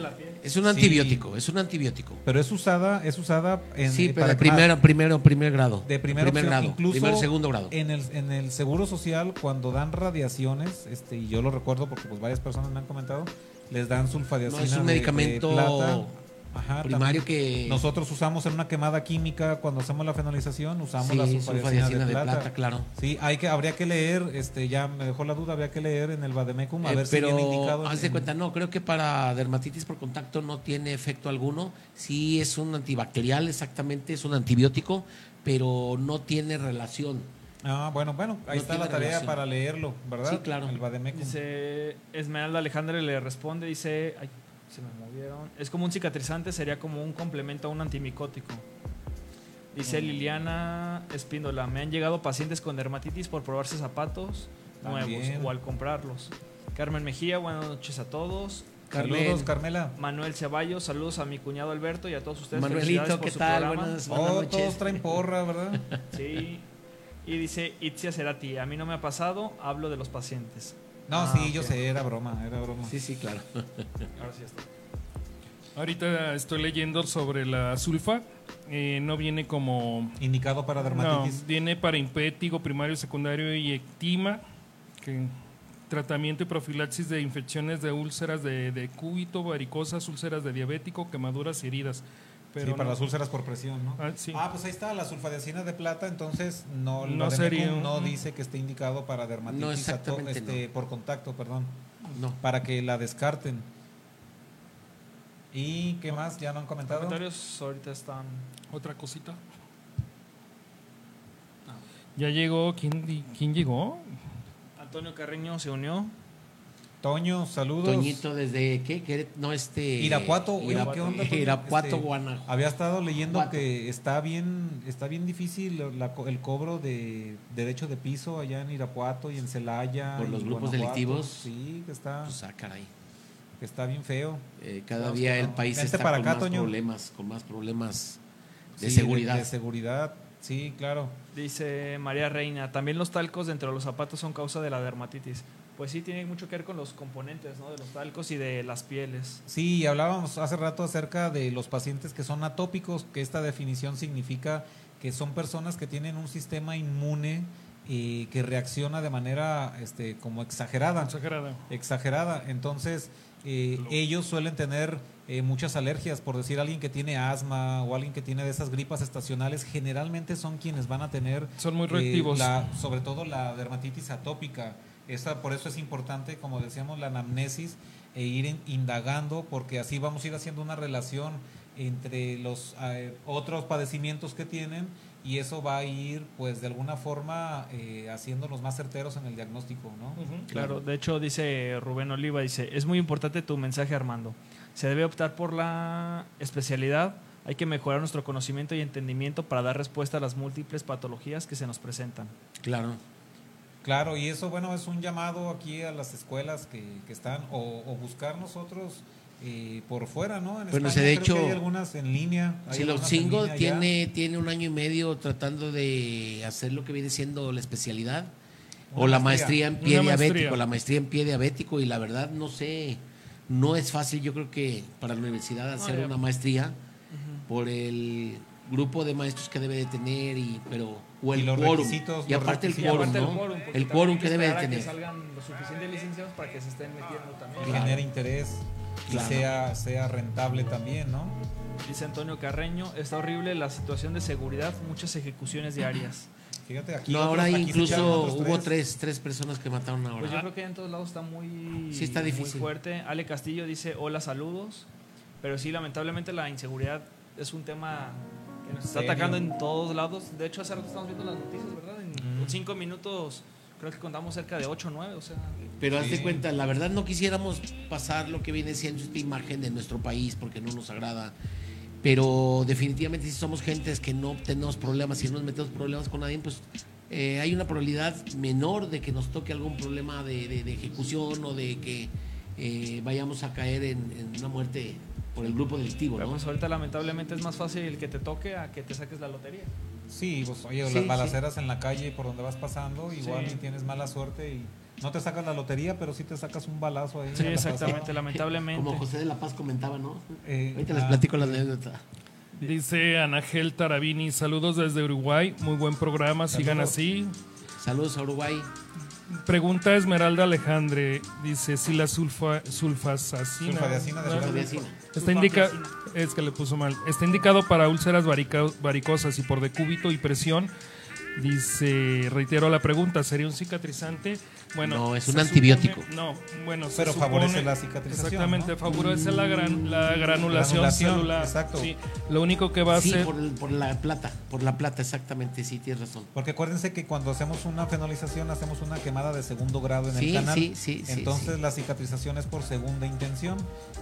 H: Es un
D: Sí.
H: antibiótico, es un antibiótico.
D: pero es usada, es usada en,
H: sí,
D: eh,
H: pero
D: para
H: de primero, primero, primer grado.
D: de
H: primer
D: opción,
H: grado,
D: incluso
H: primer, segundo grado.
D: En el, en el seguro social, cuando dan radiaciones, este, y yo lo recuerdo porque pues varias personas me han comentado, les dan sulfadiacina.
H: No, es un
D: de- de
H: medicamento
D: plata. Ajá,
H: primario que
D: Nosotros usamos en una quemada química cuando hacemos la fenolización, usamos
H: sí,
D: la sulfadiacina, de, plata.
H: claro.
D: Sí, hay que, habría que leer, este, ya me dejó la duda, habría que leer en el Bademecum a
H: Eh,
D: ver si
H: pero
D: viene indicado.
H: haz de
D: en-
H: cuenta, no, creo que para dermatitis por contacto no tiene efecto alguno. Sí es un antibacterial, exactamente, es un antibiótico, pero no tiene relación.
D: Ah, bueno, bueno, ahí
H: No
D: está la tarea
H: relación.
D: para leerlo, ¿verdad?
H: Sí, claro.
D: El Bademecum.
G: Dice Esmeralda Alejandra le responde, dice, ay, se me movieron. Es como un cicatrizante, sería como un complemento a un antimicótico. Dice Liliana Espíndola, me han llegado pacientes con dermatitis por probarse zapatos nuevos o al comprarlos. Carmen Mejía, buenas noches a todos.
H: Carmen.
D: Saludos, Carmela.
G: Manuel Ceballos, saludos a mi cuñado Alberto y a todos ustedes.
H: Manuelito, ¿qué tal?
G: programa.
H: Buenas, buenas
D: Oh,
H: noches.
D: todos traen porra, ¿verdad?
G: Sí. Y dice Itzia Cerati, a mí no me ha pasado, hablo de los pacientes.
D: No,
G: Ah,
D: sí, yo
G: ok.
D: sé, era broma, era broma.
H: Sí, sí, claro.
G: Ahora sí está.
F: Ahorita estoy leyendo sobre la sulfa. eh, no viene como
D: Indicado para
F: No,
D: dermatitis.
F: viene para impétigo, primario, secundario y ectima, que tratamiento y profilaxis de infecciones de úlceras de, de cúbito, varicosas, úlceras de diabético, quemaduras y heridas. Pero
D: sí, para
F: no-
D: las úlceras por presión, ¿no?
F: Ah, sí.
D: Ah, pues ahí está, la sulfadiacina de plata, entonces no,
F: No sería
D: no dice que esté indicado para dermatitis este, por contacto, perdón,
H: No.
D: para que la descarten. ¿Y qué más? ¿Ya no han comentado?
G: Comentarios ahorita están.
F: Otra cosita. Ya llegó, ¿quién, di- quién llegó?
G: Antonio Carreño se unió.
D: Toño, saludos.
H: Toñito desde qué? No, este.
D: Irapuato,
H: Irapuato,
D: ¿qué onda, Toño?
H: Irapuato,
D: Este,
H: Guanajuato.
D: Había estado leyendo
H: Guato.
D: que está bien, está bien difícil la el cobro de derecho de piso allá en Irapuato y en Celaya.
H: Por los grupos
D: Guanajuato.
H: delictivos.
D: Sí, que está,
H: Pues, ah, caray.
D: que está bien feo.
H: Eh, cada
D: Vamos,
H: día el país
D: Vente
H: está
D: para
H: con
D: acá,
H: más
D: Toño.
H: problemas, con más problemas de
D: Sí,
H: seguridad.
D: De, seguridad, sí, claro.
G: Dice María Reina, también los talcos dentro de los zapatos son causa de la dermatitis. Pues sí, tiene mucho que ver con los componentes, ¿no? De los talcos y de las pieles.
D: Sí, hablábamos hace rato acerca de los pacientes que son atópicos, que esta definición significa que son personas que tienen un sistema inmune eh, que reacciona de manera este, como exagerada.
F: Exagerada.
D: Exagerada. Entonces, eh, ellos suelen tener eh, muchas alergias, por decir alguien que tiene asma o alguien que tiene de esas gripas estacionales, generalmente son quienes van a tener
F: Son muy
D: eh,
F: reactivos.
D: la- sobre todo la dermatitis atópica. Esa, por eso es importante, como decíamos, la anamnesis e ir in- indagando, porque así vamos a ir haciendo una relación entre los eh, otros padecimientos que tienen y eso va a ir, pues, de alguna forma eh, haciéndonos más certeros en el diagnóstico, ¿no?
G: Claro, de hecho dice Rubén Oliva, dice, es muy importante tu mensaje Armando. Se debe optar por la especialidad, hay que mejorar nuestro conocimiento y entendimiento para dar respuesta a las múltiples patologías que se nos presentan.
H: Claro.
D: Claro, y eso, bueno, es un llamado aquí a las escuelas que, que están, o, o buscar nosotros eh, por fuera, ¿no? En
H: Bueno,
D: España
H: de
D: creo
H: hecho,
D: que hay algunas en línea. hay
H: Si los cinco
D: ya.
H: tiene, tiene un año y medio tratando de hacer lo que viene siendo la especialidad o la
D: maestría.
H: maestría en pie
F: Una maestría.
H: diabético, la maestría en pie diabético y la verdad no sé, no es fácil yo creo que para la universidad hacer una maestría por el grupo de maestros que debe de tener y pero o el
D: Y los
H: quórum
D: requisitos,
H: y
D: los
H: aparte el quórum,
G: el quórum,
H: el que debe de tener.
G: Que salgan lo suficiente licenciados para que se estén metiendo también.
D: que genere interés y
H: Claro.
D: sea, sea rentable también, ¿no?
G: Dice Antonio Carreño, está horrible la situación de seguridad, muchas ejecuciones diarias.
D: Fíjate, aquí
H: No,
D: otros-
H: ahora
D: aquí
H: incluso hubo tres, tres personas que mataron ahora.
G: Pues yo creo que en todos lados está muy,
H: Sí, está
G: muy
H: difícil.
G: fuerte. Ale Castillo dice, hola, saludos. Pero sí, lamentablemente la inseguridad es un tema nos está
D: Serio.
G: atacando en todos lados. De hecho, hace rato estamos viendo las noticias, ¿verdad? En cinco minutos creo que contamos cerca de 8 o 9, o sea...
H: Pero hazte
D: Sí.
H: cuenta, la verdad no quisiéramos pasar lo que viene siendo esta imagen de nuestro país porque no nos agrada. Pero definitivamente si somos gentes que no tenemos problemas, si no nos metemos problemas con nadie, pues eh, hay una probabilidad menor de que nos toque algún problema de, de- de ejecución o de que eh, vayamos a caer en, en una muerte por el grupo delictivo,
G: Pero
H: ¿no?
G: pues ahorita lamentablemente es más fácil el que te toque a que te saques la lotería.
D: Sí, pues oye,
H: Sí,
D: las
H: sí.
D: balaceras en la calle por donde vas pasando, igual
G: Sí.
D: y tienes mala suerte y no te sacas la lotería, pero sí te sacas un balazo ahí.
G: Sí, exactamente, lamentablemente.
H: Como José de la Paz comentaba, ¿no?
D: Eh,
H: Ahorita les
D: ah,
H: platico la anécdota.
F: Dice Anagel Tarabini, saludos desde Uruguay, muy buen programa, sigan
D: Saludos.
F: así.
H: Saludos a Uruguay.
F: Pregunta Esmeralda Alejandre, dice si la sulfa, sulfasacina está indica, es que le puso mal, está indicado para úlceras varicosas y por decúbito y presión. Dice, reitero la pregunta, ¿sería un cicatrizante? Bueno,
H: No, es un antibiótico.
F: supone- no, bueno, se
D: Pero
F: supone-
D: favorece la cicatrización,
F: Exactamente,
D: ¿no?
F: favorece la, gran, la granulación,
D: Granulación,
F: celular.
D: exacto.
F: Sí, lo único que va a
H: Sí,
F: hacer...
H: por, el- por la plata, por la plata, exactamente, sí, tienes razón.
D: Porque acuérdense que cuando hacemos una fenolización hacemos una quemada de segundo grado en
H: Sí,
D: el canal.
H: sí, sí, sí,
D: Entonces
H: sí.
D: la cicatrización es por segunda intención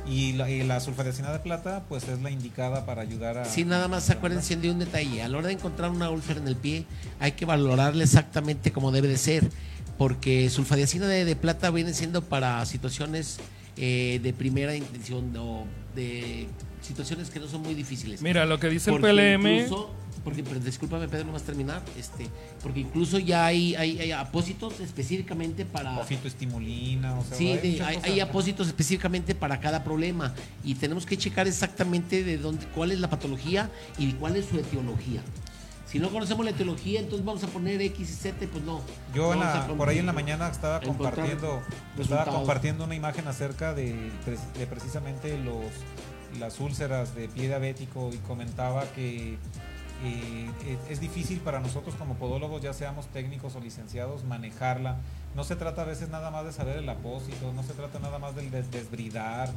D: y la, y la sulfadiacina de plata pues es la indicada para ayudar a...
H: Sí, nada más acuérdense de un detalle. A la hora de encontrar una úlcera en el pie, hay que valorarla exactamente como debe de ser. Porque sulfadiacina de, de plata viene siendo para situaciones eh, de primera intención o de situaciones que no son muy difíciles.
F: Mira, lo que dice el PLM...
H: incluso- porque, pero discúlpame, Pedro, no vas a terminar. Este, porque incluso ya hay, hay, hay apósitos específicamente para.
D: O fitoestimulina, o sea,
H: Sí,
D: hay
H: de- hay apósitos específicamente para cada problema y tenemos que checar exactamente de dónde, cuál es la patología y cuál es su etiología. Si no conocemos la etiología, entonces vamos a poner X y Z, pues no.
D: Yo la- por ahí en la mañana estaba compartiendo, estaba compartiendo una imagen acerca de, de precisamente los las úlceras de pie diabético y comentaba que eh, es, difícil para nosotros como podólogos, ya seamos técnicos o licenciados, manejarla. No se trata a veces nada más de saber el apósito, no se trata nada más del des- desbridar,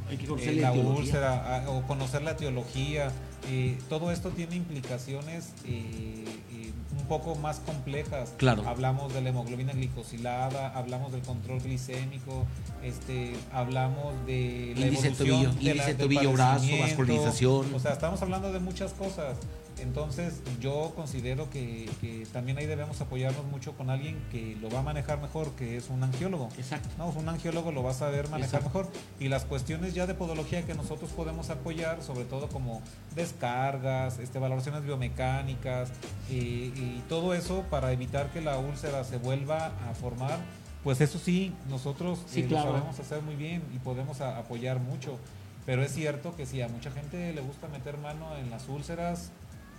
D: eh,
H: la
D: úlcera ah, o conocer la etiología. Eh, todo esto tiene implicaciones eh, eh, un poco más complejas.
H: Claro.
D: Hablamos de la hemoglobina glicosilada, hablamos del control glicémico, este, hablamos de la
H: Índice
D: evolución
H: tobillo,
D: de la-
H: índice
D: del
H: tobillo, brazo, vascularización.
D: O sea, estamos hablando de muchas cosas. Entonces yo considero que, que también ahí debemos apoyarnos mucho con alguien que lo va a manejar mejor, que es un angiólogo.
H: Exacto.
D: No, un angiólogo lo va a saber manejar
H: Exacto.
D: mejor. Y las cuestiones ya de podología que nosotros podemos apoyar, sobre todo como descargas, este, valoraciones biomecánicas y, y todo eso para evitar que la úlcera se vuelva a formar, pues eso sí, nosotros
H: Sí,
D: eh,
H: claro.
D: lo sabemos hacer muy bien y podemos a- apoyar mucho. Pero es cierto que sí, a mucha gente le gusta meter mano en las úlceras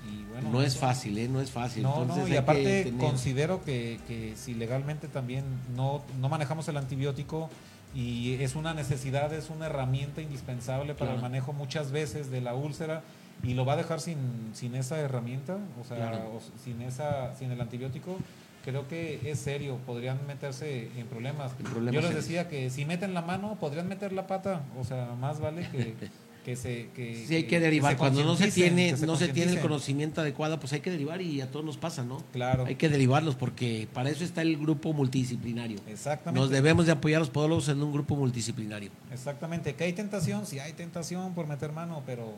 D: y bueno...
H: No es fácil, ¿eh? No es fácil.
D: no,
H: Entonces
D: no, y aparte
H: que tener-
D: considero que, que si legalmente también no, no manejamos el antibiótico y es una necesidad, es una herramienta indispensable para el manejo muchas veces de la úlcera y lo va a dejar sin, sin esa herramienta, o sea,
H: Claro.
D: o sin, esa, sin el antibiótico, creo que es serio, podrían meterse en problemas. Yo les decía que si meten la mano, podrían meter la pata, o sea, más vale que, que se... Que,
H: Sí, hay que derivar. Cuando no se tiene,
D: se
H: no se tiene el conocimiento adecuado, pues hay que derivar y a todos nos pasa, ¿no?
D: Claro.
H: Hay que derivarlos porque para eso está el grupo multidisciplinario.
D: Exactamente.
H: Nos debemos de apoyar a los podólogos en un grupo multidisciplinario.
D: Exactamente, que hay tentación, sí hay tentación por meter mano, pero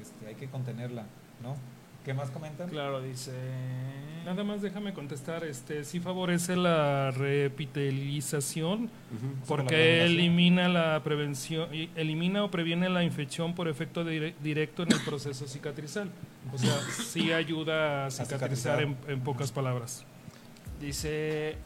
D: este, hay que contenerla, ¿no? ¿Qué más comentan?
G: Claro, dice.
F: Nada más déjame contestar, este sí favorece la repitelización porque elimina la prevención, elimina o previene la infección por efecto dire- directo en el proceso cicatrizal. O sea, sí ayuda a cicatrizar
D: cicatrizar.
F: en, en pocas palabras.
G: Dice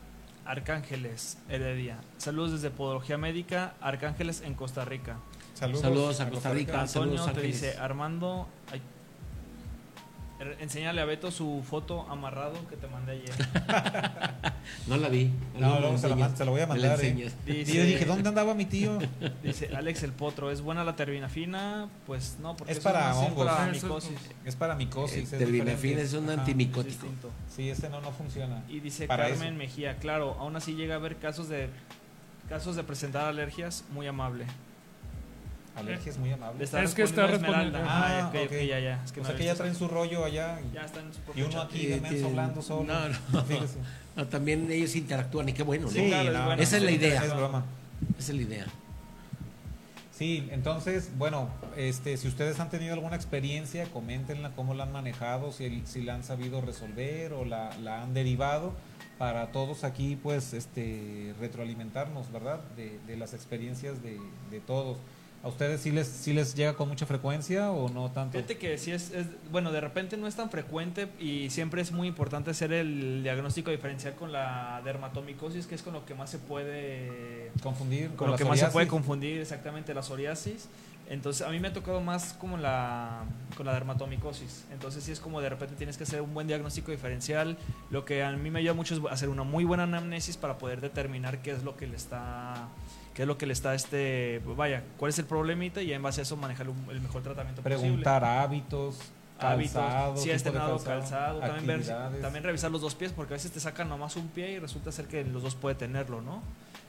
G: Arcángeles Heredia. Saludos desde Podología Médica, Arcángeles en Costa Rica.
D: Saludos,
H: Saludos a Costa Rica.
G: Antonio
H: saludos,
G: te dice, Armando, ay, enséñale a Beto su foto amarrado que te mandé ayer.
H: No la vi.
D: No,
H: me
D: se la, se la voy a mandar. ¿eh?
H: enseñas.
D: Y
G: Dice-
D: yo dije, ¿dónde andaba mi tío?
G: Dice Alex el Potro, ¿es buena la terbinafina? Pues no, porque
D: Es para hongos.
G: para
F: es-
G: micosis.
D: Es para micosis.
H: Eh,
D: es
H: Terbinafina es un
D: Ajá.
H: antimicótico.
G: Distinto.
D: Sí, ese no, no funciona.
G: Y dice
D: Para
G: Carmen
D: eso.
G: Mejía, claro, aún así llega a haber casos de casos de presentar alergias, muy amable.
D: Alergia es muy amable.
F: Es que está
G: respondiendo.
D: Ah,
G: Ah, ok,
D: ok.
G: ok, ya, ya. Es que
D: o
G: no
D: sea que ya traen su rollo allá. y-
G: Ya está en su
D: Y uno aquí de menso hablando solo.
H: no, no. No, también ellos interactúan y qué bueno, ¿no?
G: Sí, claro, es
D: no,
G: bueno.
H: Esa es la idea.
D: Es broma.
H: Esa es la idea.
D: Sí, entonces, bueno, este, si ustedes han tenido alguna experiencia, coméntenla cómo la han manejado, si, si la han sabido resolver o la, la han derivado, para todos aquí, pues, este, retroalimentarnos, ¿verdad? De, de las experiencias de, de todos. ¿A ustedes sí les, sí les llega con mucha frecuencia o no tanto?
G: Fíjate que sí es, es- bueno, de repente no es tan frecuente y siempre es muy importante hacer el diagnóstico diferencial con la dermatomicosis, que es con lo que más se puede
D: Confundir
G: con
D: con
G: lo que más se puede
D: psoriasis?
G: confundir exactamente la psoriasis. Entonces, a mí me ha tocado más como la con la dermatomicosis. Entonces, sí es como de repente tienes que hacer un buen diagnóstico diferencial. Lo que a mí me ayuda mucho es hacer una muy buena anamnesis para poder determinar qué es lo que le está qué es lo que le está este vaya, cuál es el problemita y en base a eso manejar el mejor tratamiento posible.
D: Preguntar hábitos,
G: hábitos,
D: calzado,
G: si has entrenado
D: calzado,
G: calzado, también, ver, también revisar los dos pies, porque a veces te sacan nomás un pie y resulta ser que los dos puede tenerlo, ¿no?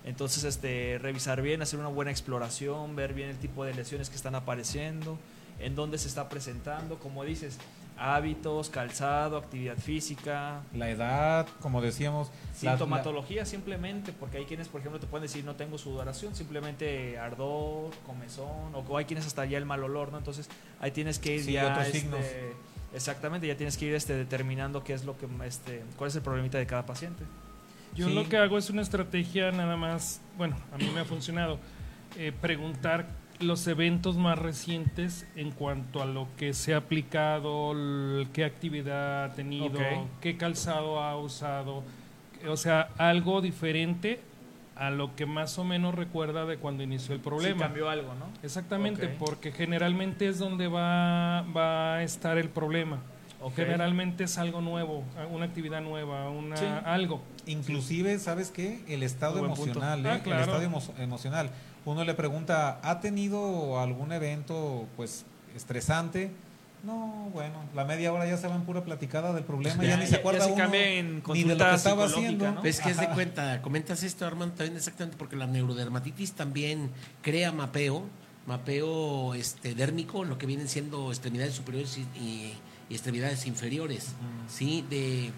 G: Entonces, este, revisar bien, hacer una buena exploración, ver bien el tipo de lesiones que están apareciendo, en dónde se está presentando, como dices, hábitos, calzado, actividad física,
D: La edad, como decíamos. la-
G: sintomatología simplemente, porque hay quienes, por ejemplo, te pueden decir no tengo sudoración, simplemente ardor, comezón, o hay quienes hasta ya el mal olor, ¿no? Entonces ahí tienes que ir
D: Sí,
G: ya,
D: otros
G: este,
D: signos.
G: exactamente, ya tienes que ir este, determinando qué es lo que, este, cuál es el problemita de cada paciente.
F: Yo
D: Sí.
F: lo que hago es una estrategia nada más, bueno, a mí me ha funcionado, eh, preguntar los eventos más recientes en cuanto a lo que se ha aplicado, qué actividad ha tenido, qué calzado ha usado, o sea, algo diferente a lo que más o menos recuerda de cuando inició el
G: Sí,
F: problema.
G: cambió algo, ¿no?
F: Exactamente, porque generalmente es donde va, va a estar el problema.
G: Ok.
F: Generalmente es algo nuevo, una actividad nueva, una,
G: Sí.
F: algo.
D: Inclusive, ¿sabes qué? El estado emocional, ¿eh?
F: Ah, claro.
D: El estado emo- emocional. Uno le pregunta, ¿ha tenido algún evento, pues, estresante? No, bueno, la media hora ya se va en pura platicada del problema, ya, ni se acuerda
G: se
D: uno
G: en
D: ni de lo que estaba haciendo.
G: ¿no?
H: Ves que es de cuenta, comentas esto, Armando, también exactamente porque la neurodermatitis también crea mapeo, mapeo este, dérmico, lo que vienen siendo extremidades superiores y, y- y extremidades inferiores, ¿sí? De,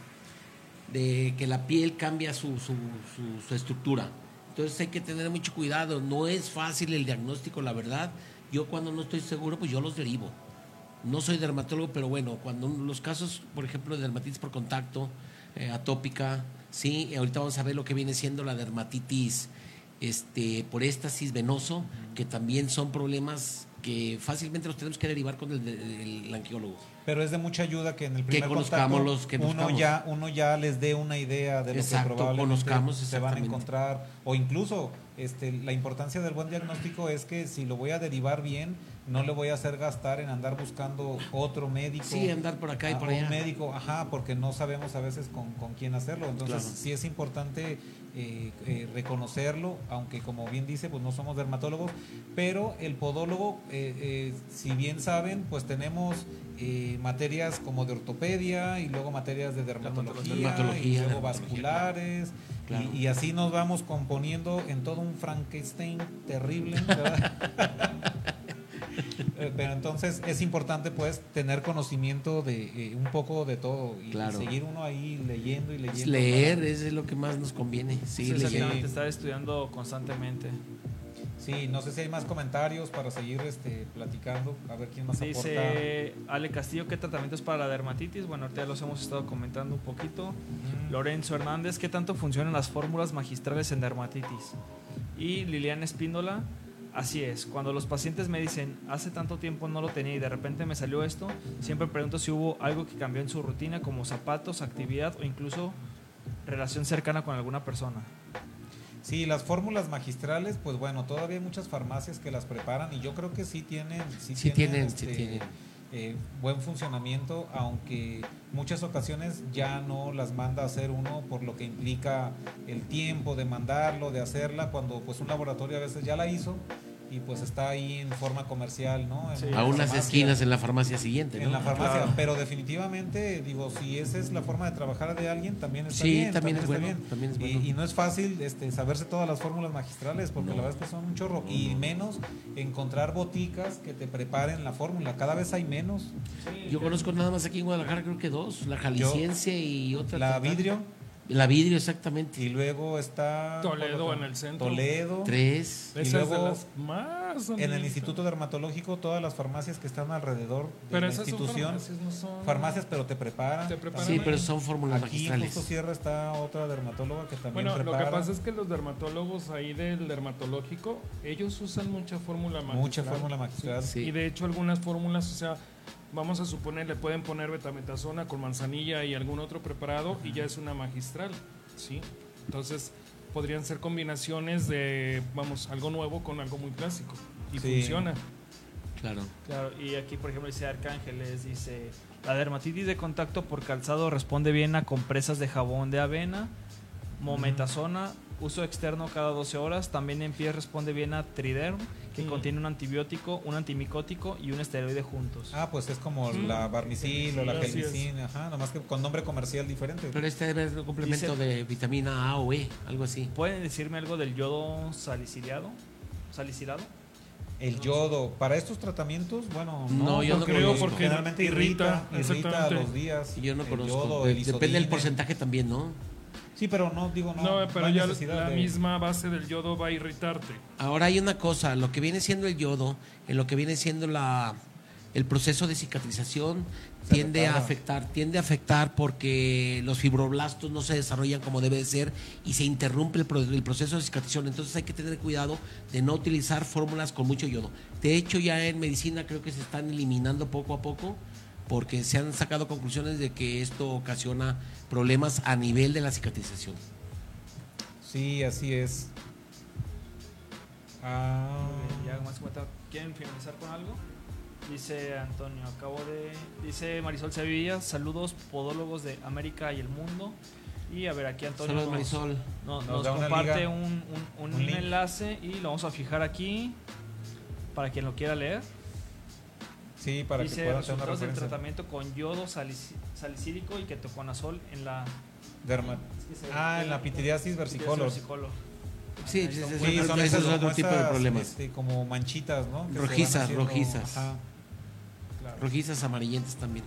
H: de que la piel cambia su, su, su- su estructura. Entonces hay que tener mucho cuidado, no es fácil el diagnóstico, la verdad. Yo cuando no estoy seguro, pues yo los derivo. No soy dermatólogo, pero bueno, cuando los casos, por ejemplo, de dermatitis por contacto, eh, atópica, sí, ahorita vamos a ver lo que viene siendo la dermatitis este, por éstasis venoso, que también son problemas que fácilmente los tenemos que derivar con el, el, el angiólogo.
D: Pero es de mucha ayuda que en el primer
H: conozcamos
D: contacto
H: los- que
D: uno ya uno ya les dé una idea de lo
H: Exacto,
D: que probablemente se van a encontrar o incluso este la importancia del buen diagnóstico es que si lo voy a derivar bien no le voy a hacer gastar en andar buscando otro médico
H: Sí, andar por acá y
D: a-
H: por allá.
D: un médico ajá porque no sabemos a veces con, con quién hacerlo entonces
H: Claro.
D: sí es importante eh, eh, reconocerlo aunque como bien dice pues no somos dermatólogos pero el podólogo eh, eh, si bien saben pues tenemos eh, materias como de ortopedia y luego materias de dermatología,
H: Dermatología,
D: y luego
H: dermatología.
D: vasculares
H: Claro.
D: y, y así nos vamos componiendo en todo un Frankenstein terrible ¿verdad? Pero entonces es importante pues tener conocimiento de eh, un poco de todo y, y
H: Claro.
D: seguir uno ahí leyendo y leyendo
H: Leer
D: para-
H: es lo que más nos conviene.
G: Sí,
H: Seguir
G: exactamente,
H: leyendo.
G: estar estudiando constantemente.
D: sí no sé si hay más comentarios para seguir este platicando a ver quién más aporta
G: Dice Ale Castillo, ¿qué tratamientos para la dermatitis? Bueno, ahorita ya los hemos estado comentando un poquito. Lorenzo Hernández, ¿qué tanto funcionan las fórmulas magistrales en dermatitis? Y Liliana Espíndola, así es, cuando los pacientes me dicen, hace tanto tiempo no lo tenía y de repente me salió esto, siempre pregunto si hubo algo que cambió en su rutina, como zapatos, actividad o incluso relación cercana con alguna persona.
D: Sí, las fórmulas magistrales, pues bueno, todavía hay muchas farmacias que las preparan y yo creo que sí tienen, sí
H: Sí tienen, sí
D: este,
H: tienen.
D: Eh, buen funcionamiento, aunque muchas ocasiones ya no las manda a hacer uno por lo que implica el tiempo de mandarlo, de hacerla, cuando pues un laboratorio a veces ya la hizo y pues está ahí en forma comercial, ¿no? En
G: Sí.
H: A unas
D: farmacia.
H: esquinas en la farmacia siguiente,
D: En la farmacia,
G: Claro.
D: pero definitivamente, digo, si esa es la forma de trabajar de alguien, también está
H: Sí,
D: bien.
H: también es
D: está
H: bueno,
D: bien.
H: también es
D: Y-
H: bueno.
D: Y, no es fácil este, saberse todas las fórmulas magistrales, porque
H: No.
D: la verdad es que son un chorro. Y menos encontrar boticas que te preparen la fórmula. Cada vez hay menos.
H: Yo conozco nada más aquí en Guadalajara, creo que dos, la jalisciense y otra.
D: La vidrio,
H: La vidrio, exactamente.
D: y luego está...
F: Toledo
D: ¿cuál
F: en el centro.
D: Toledo.
H: Tres.
D: Y
F: Esa es de
D: luego,
F: las más
D: En el. Instituto Dermatológico, todas las farmacias que están alrededor de
F: Pero
D: la
F: esas son
D: institución.
F: farmacias, no son-
D: Farmacias, pero te preparan.
F: Te preparan
H: Sí,
F: ahí.
H: pero son fórmulas
D: Aquí
H: magistrales.
D: justo Sierra está otra dermatóloga que también
F: Bueno, lo
D: prepara.
F: que pasa es que los dermatólogos ahí del dermatológico, ellos usan mucha fórmula magistral.
D: Mucha fórmula magistral.
H: Sí.
F: Y de hecho algunas fórmulas, o sea, vamos a suponer, le pueden poner betametasona con manzanilla y algún otro preparado y ya es una magistral, ¿sí? Entonces, podrían ser combinaciones de, vamos, algo nuevo con algo muy clásico. Y
D: Sí.
F: funciona.
H: Claro.
G: Claro, y aquí por ejemplo dice Arcángeles, dice, la dermatitis de contacto por calzado responde bien a compresas de jabón de avena, mometasona, uso externo cada 12 horas, también en pies responde bien a Triderm, que
F: Mm.
G: contiene un antibiótico, un antimicótico y un esteroide juntos.
D: Ah, pues es como la barmicil o la
F: Así es.
D: gelmicin, ajá, nomás que con nombre comercial diferente.
H: Pero este debe ser un complemento
G: Dice-
H: de vitamina A o E, algo así.
G: ¿Pueden decirme algo del yodo salicilado? ¿Salicilado?
D: El yodo, para estos tratamientos, bueno, no,
H: No, yo no
F: creo porque
D: generalmente irrita,
F: irrita,
D: irrita a los días.
H: Yo no
D: el
H: conozco.
D: yodo, el
H: Depende del porcentaje también, ¿no?
D: Sí, pero no, digo, no.
F: No, pero ya la
D: de-
F: misma base del yodo va a irritarte.
H: Ahora hay una cosa, lo que viene siendo el yodo, en lo que viene siendo la el proceso de cicatrización
D: Se
H: tiende a afectar, tiende a afectar porque los fibroblastos no se desarrollan como debe de ser y se interrumpe el, pro- el proceso de cicatrización. Entonces hay que tener cuidado de no utilizar fórmulas con mucho yodo. De hecho, ya en medicina creo que se están eliminando poco a poco porque se han sacado conclusiones de que esto ocasiona problemas a nivel de la cicatrización.
D: Sí, así es. Ah,
G: ya más. ¿Quieren finalizar con algo? Dice Antonio, acabo de... Dice Marisol Sevilla, saludos podólogos de América y el mundo. Y a ver, aquí Antonio
H: Saludos,
G: nos,
H: Marisol.
G: no-
D: Nos
G: comparte un, un- un
D: un link.
G: enlace y lo vamos a fijar aquí para quien lo quiera leer.
D: Sí, para que
G: Dice
D: puedan tener una
G: del tratamiento con yodo salicílico y ketoconazol en la...
D: Derma-
G: es que se-
D: Ah, en la pitiriasis versicolor.
G: versicolor.
H: Sí, ese
D: Sí,
H: es
D: son
H: otro- ese
D: esas
H: es otro tipo de problemas.
D: este, como manchitas, ¿no? Que
H: Rojizas,
D: haciendo-
H: rojizas.
F: Claro.
H: Rojizas amarillentas también.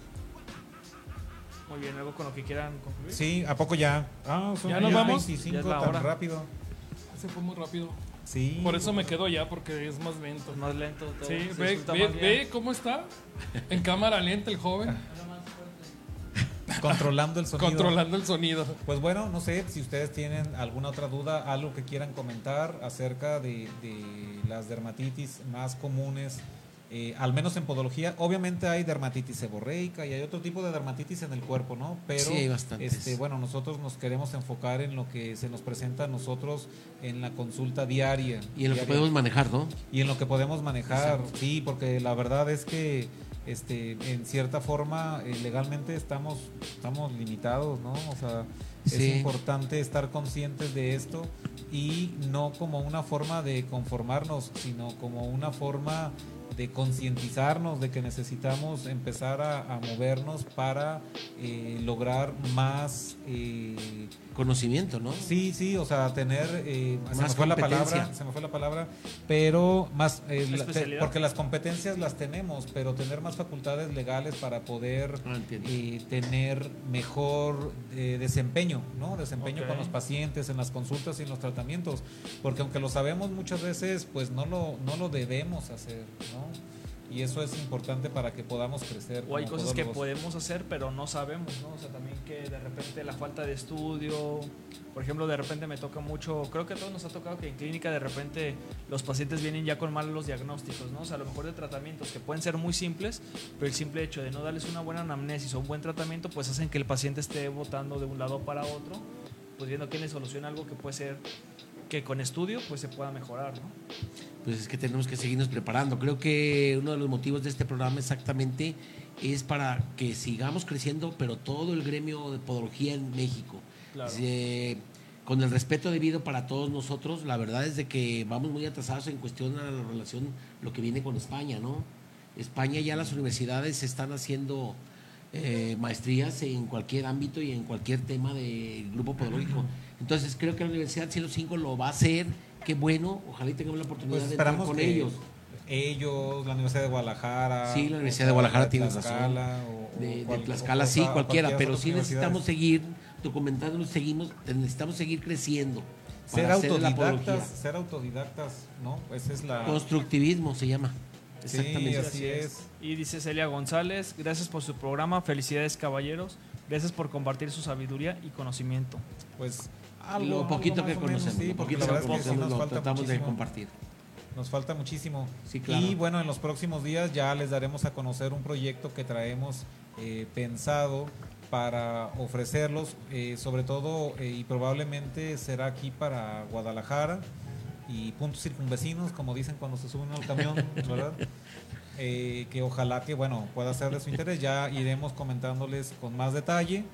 G: Muy bien, algo con lo que quieran concluir.
D: Sí, ¿a poco ya? Ah, son
F: ¿Ya nos vamos?
D: 25
G: Ya
D: tan
G: hora.
D: rápido.
F: Se fue muy rápido.
D: Sí.
F: Por eso me quedo ya, porque es más lento.
G: Más lento. todo,
F: Sí,
G: se
F: ve, ve,
G: más bien.
F: ve cómo está. En cámara lenta el joven,
D: Controlando el sonido.
F: controlando el sonido.
D: Pues bueno, no sé si ustedes tienen alguna otra duda, algo que quieran comentar acerca de, de las dermatitis más comunes, eh, al menos en podología. Obviamente hay dermatitis seborreica y hay otro tipo de dermatitis en el cuerpo, ¿no? Pero
H: Sí, hay bastantes.
D: este, bueno, nosotros nos queremos enfocar en lo que se nos presenta a nosotros en la consulta diaria.
H: Y en lo que podemos manejar, ¿no?
D: y en lo que podemos manejar, sí, porque la verdad es que este en cierta forma eh, legalmente estamos estamos limitados, ¿no? O sea, es importante estar conscientes de esto y no como una forma de conformarnos, sino como una forma de concientizarnos de que necesitamos empezar a, a movernos para eh, lograr más eh,
H: Conocimiento, ¿no?
D: Sí, sí, o sea, tener eh, se me fue la palabra, se me fue la palabra, pero más eh, la- te-
G: Especialidad.
D: porque las competencias las tenemos, pero tener más facultades legales para poder
H: Ah,
D: eh, tener mejor eh, desempeño, ¿no? Desempeño con los pacientes en las consultas y en los tratamientos, porque aunque lo sabemos muchas veces, pues no lo no lo debemos hacer, ¿no? Y eso es importante para que podamos crecer.
G: O hay cosas que podemos hacer, pero no sabemos, ¿no? O sea, también que de repente la falta de estudio, por ejemplo, de repente me toca mucho, creo que a todos nos ha tocado que en clínica de repente los pacientes vienen ya con malos diagnósticos, ¿no? O sea, a lo mejor de tratamientos que pueden ser muy simples, pero el simple hecho de no darles una buena anamnesis o un buen tratamiento, pues hacen que el paciente esté botando de un lado para otro, pues viendo quién le soluciona algo que puede ser que con estudio pues se pueda mejorar, ¿no?
H: Pues es que tenemos que seguirnos preparando. Creo que uno de los motivos de este programa exactamente es para que sigamos creciendo, pero todo el gremio de podología en México.
G: Claro.
H: Eh, con el respeto debido para todos nosotros, la verdad es de que vamos muy atrasados en cuestión a la relación, lo que viene con España, ¿no? España ya las universidades están haciendo eh, maestrías en cualquier ámbito y en cualquier tema del grupo podológico. Entonces creo que la Universidad Cielo 5 lo va a hacer, qué bueno, ojalá y tengamos la oportunidad
D: Pues
H: de entrar
D: esperamos
H: con
D: que
H: ellos.
D: ellos, la Universidad de Guadalajara.
H: Sí, la
D: o
H: Universidad de Guadalajara
D: de
H: tienes
D: Tlaxcala, o- o
H: De, de Tlaxcala,
D: o-
H: sí, cualquiera,
D: cualquier
H: pero sí necesitamos seguir documentándonos, seguimos, necesitamos seguir creciendo.
D: ser autodidactas, ser autodidactas, ¿no? Esa es la
H: Constructivismo se llama.
D: Sí,
H: Exactamente.
D: así es.
G: Y dice Celia González, gracias por su programa, felicidades caballeros, gracias por compartir su sabiduría y conocimiento.
D: Pues
H: lo
D: algo,
H: poquito
D: algo
H: que
D: o menos,
H: conocemos,
D: sí,
H: lo
D: porque
H: poquito
D: la verdad es que sí
H: conocemos
D: nos
H: lo
D: falta
H: tratamos de
D: muchísimo.
H: compartir.
D: Nos falta muchísimo.
H: Sí, claro.
D: Y bueno, en los próximos días ya les daremos a conocer un proyecto que traemos eh, pensado para ofrecerlos, eh, sobre todo eh, y probablemente será aquí para Guadalajara y puntos circunvecinos, como dicen cuando se suben al camión, ¿verdad? Eh, que ojalá que bueno pueda ser de su interés. Ya iremos comentándoles con más detalle,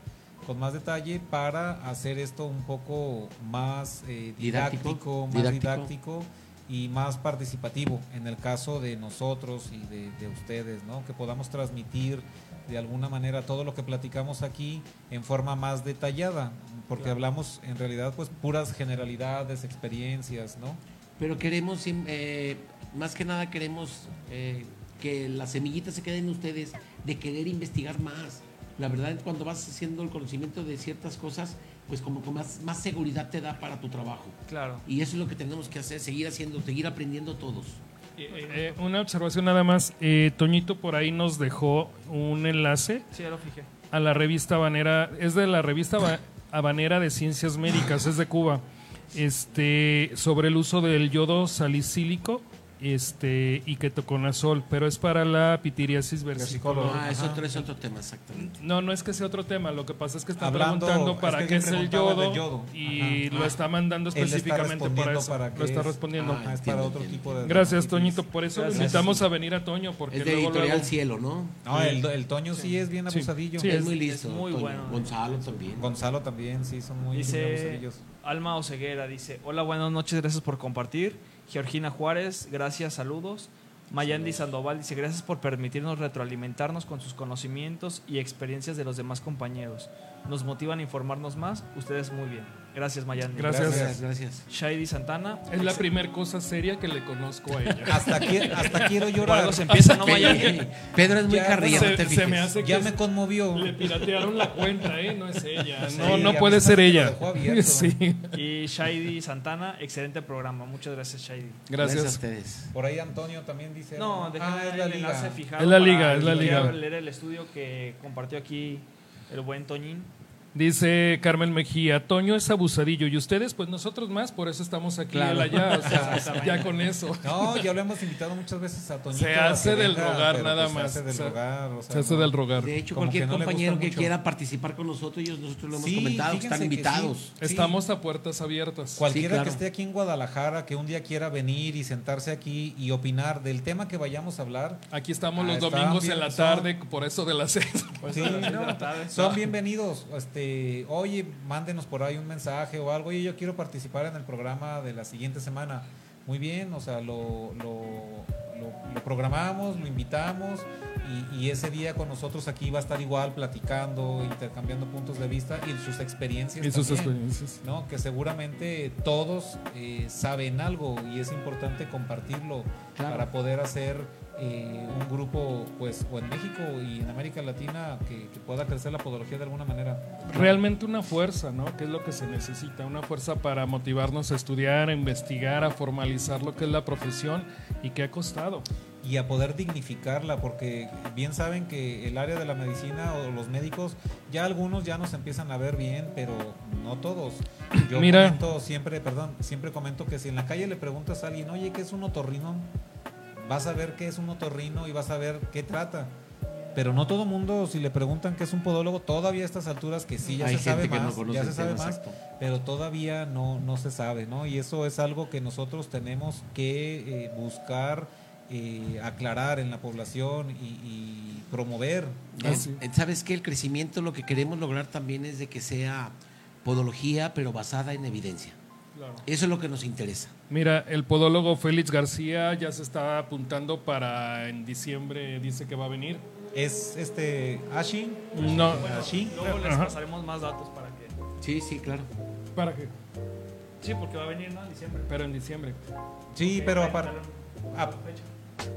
D: con más detalle para hacer esto un poco más eh,
H: Didáctico,
D: didáctico, más
H: didáctico.
D: didáctico y más participativo en el caso de nosotros y de, de ustedes, ¿no? Que podamos transmitir de alguna manera todo lo que platicamos aquí en forma más detallada, porque hablamos en realidad pues puras generalidades, experiencias, ¿no?
H: Pero queremos, sim- eh, más que nada queremos eh, que las semillitas se queden en ustedes de querer investigar más. La verdad, cuando vas haciendo el conocimiento de ciertas cosas, pues como que más, más seguridad te da para tu trabajo.
G: Claro.
H: Y eso es lo que tenemos que hacer, seguir haciendo, seguir aprendiendo todos.
F: Eh, una observación nada más. Eh, Toñito por ahí nos dejó un enlace
G: Sí, ya lo fijé.
F: a la revista Habanera. Es de la revista Ba- Habanera de Ciencias Médicas, es de Cuba. Este, sobre el uso del yodo salicílico este, y ketoconazol, pero es para la pitiriasis versicolor.
H: Ah, es otro, es otro tema, exactamente.
F: No, no es que sea otro tema, lo que pasa es que está
D: Hablando-
F: preguntando
D: es
F: para
D: que
F: qué es el yodo, y
D: Ajá.
F: lo está mandando
D: está
F: específicamente para eso.
D: para
F: lo está
D: es.
F: respondiendo.
H: Ah,
D: Ah, es para otro
H: entiendo.
D: tipo de
F: Gracias. Toñito. Por eso lo
G: Gracias.
F: invitamos a venir a Toño, porque
H: Es de
F: luego,
H: Editorial
F: luego-
H: Cielo, ¿no?
D: No, el, el Toño sí es bien abusadillo.
F: Sí,
H: es,
F: es-
H: muy listo.
G: es muy
H: Toño.
G: bueno.
H: Gonzalo también.
D: Gonzalo también, sí, son muy,
G: Dice
D: abusadillos.
G: Alma Oceguera, dice, hola, buenas noches, gracias por compartir. Georgina Juárez, gracias, saludos. Mayandi Sandoval dice, gracias por permitirnos retroalimentarnos con sus conocimientos y experiencias de los demás compañeros. Nos motivan a informarnos más, ustedes muy bien. Gracias, Mayandi.
F: Gracias.
H: Gracias, gracias.
G: Shady Santana.
F: Es la primera cosa seria que le conozco a ella.
D: Hasta, qui- hasta quiero llorar.
G: algo se empieza, ¿no, Mayandi?
H: Pedro es muy no te
F: se me hace que
D: Ya
F: es-
D: me conmovió.
F: le piratearon la cuenta, ¿eh? No es ella.
D: Sí,
F: No,
D: a
F: no puede
D: se
F: ser ella. Sí.
G: Y Shady Santana, excelente programa. Muchas gracias, Shady.
H: Gracias a
F: Gracias.
H: ustedes.
D: Por ahí Antonio también dice.
G: No,
D: ah, es la
G: el enlace
D: liga.
G: fijado.
F: Es la liga, es la
G: que
F: liga.
G: leer el estudio que compartió aquí el buen Toñín.
F: Dice Carmen Mejía, Toño es abusadillo y ustedes, pues nosotros más, por eso estamos aquí
H: Claro.
F: allá, o sea, ya con eso.
D: No, ya lo hemos invitado muchas veces a Toñito.
F: Se hace del
D: venga,
F: rogar
D: pero,
F: nada
D: pues,
F: más.
D: Se hace del
F: Se-
D: rogar. o sea,
F: Se hace
D: no.
F: del rogar.
H: De hecho,
D: Como
H: cualquier
D: que no
H: compañero que
D: mucho.
H: quiera participar con nosotros, ellos nosotros lo hemos
D: Sí,
H: comentado, están
D: sí.
H: invitados.
D: Sí.
F: Estamos a puertas abiertas.
D: Cualquiera
H: Sí, claro.
D: que esté aquí en Guadalajara, que un día quiera venir y sentarse aquí y opinar del tema que vayamos a hablar,
F: Aquí estamos
D: Ah,
F: los domingos
D: bien,
F: en la
D: son-
F: tarde, por eso de las seis.
D: no,
G: tarde.
D: son bienvenidos. Este, oye, mándenos por ahí un mensaje o algo. Oye, yo quiero participar en el programa de la siguiente semana. Muy bien, o sea, lo, lo, lo- lo programamos, lo invitamos y, y ese día con nosotros aquí va a estar igual platicando, intercambiando puntos de vista y sus experiencias.
F: Y sus
D: también.
F: experiencias.
D: ¿no? Que seguramente todos eh, saben algo y es importante compartirlo
H: Claro.
D: para poder hacer eh, un grupo, pues, o en México y en América Latina que, que pueda crecer la podología de alguna manera.
F: Realmente una fuerza, ¿no? Que es lo que se necesita, una fuerza para motivarnos a estudiar, a investigar, a formalizar lo que es la profesión y que ha costado.
D: Y a poder dignificarla, porque bien saben que el área de la medicina o los médicos, ya algunos ya nos empiezan a ver bien, pero no todos. Yo
F: Mira.
D: comento siempre, perdón, siempre comento que si en la calle le preguntas a alguien, oye, ¿qué es un otorrino? Vas a ver qué es un otorrino y vas a ver qué trata. Pero no todo mundo, si le preguntan qué es un podólogo, todavía a estas alturas que sí ya
H: Hay
D: se sabe
H: que no
D: más,
H: conoce
D: ya se sabe más,
H: exacto.
D: pero todavía no, no se sabe, ¿no? Y eso es algo que nosotros tenemos que eh, buscar eh, aclarar en la población y, y promover. ¿no?
H: Es- eh, ¿Sabes qué? El crecimiento lo que queremos lograr también es de que sea podología, pero basada en evidencia. Eso es lo que nos interesa.
F: Mira, el podólogo Félix García ya se está apuntando para en diciembre, dice que va a venir.
D: Es este Ashi,
F: No,
D: Ashi,
G: Luego les
F: Ajá.
G: pasaremos más datos para que.
H: Sí, sí, claro.
F: ¿para qué?
G: Sí, porque va a venir, ¿no? En diciembre.
F: Pero en diciembre.
D: sí, pero aparte...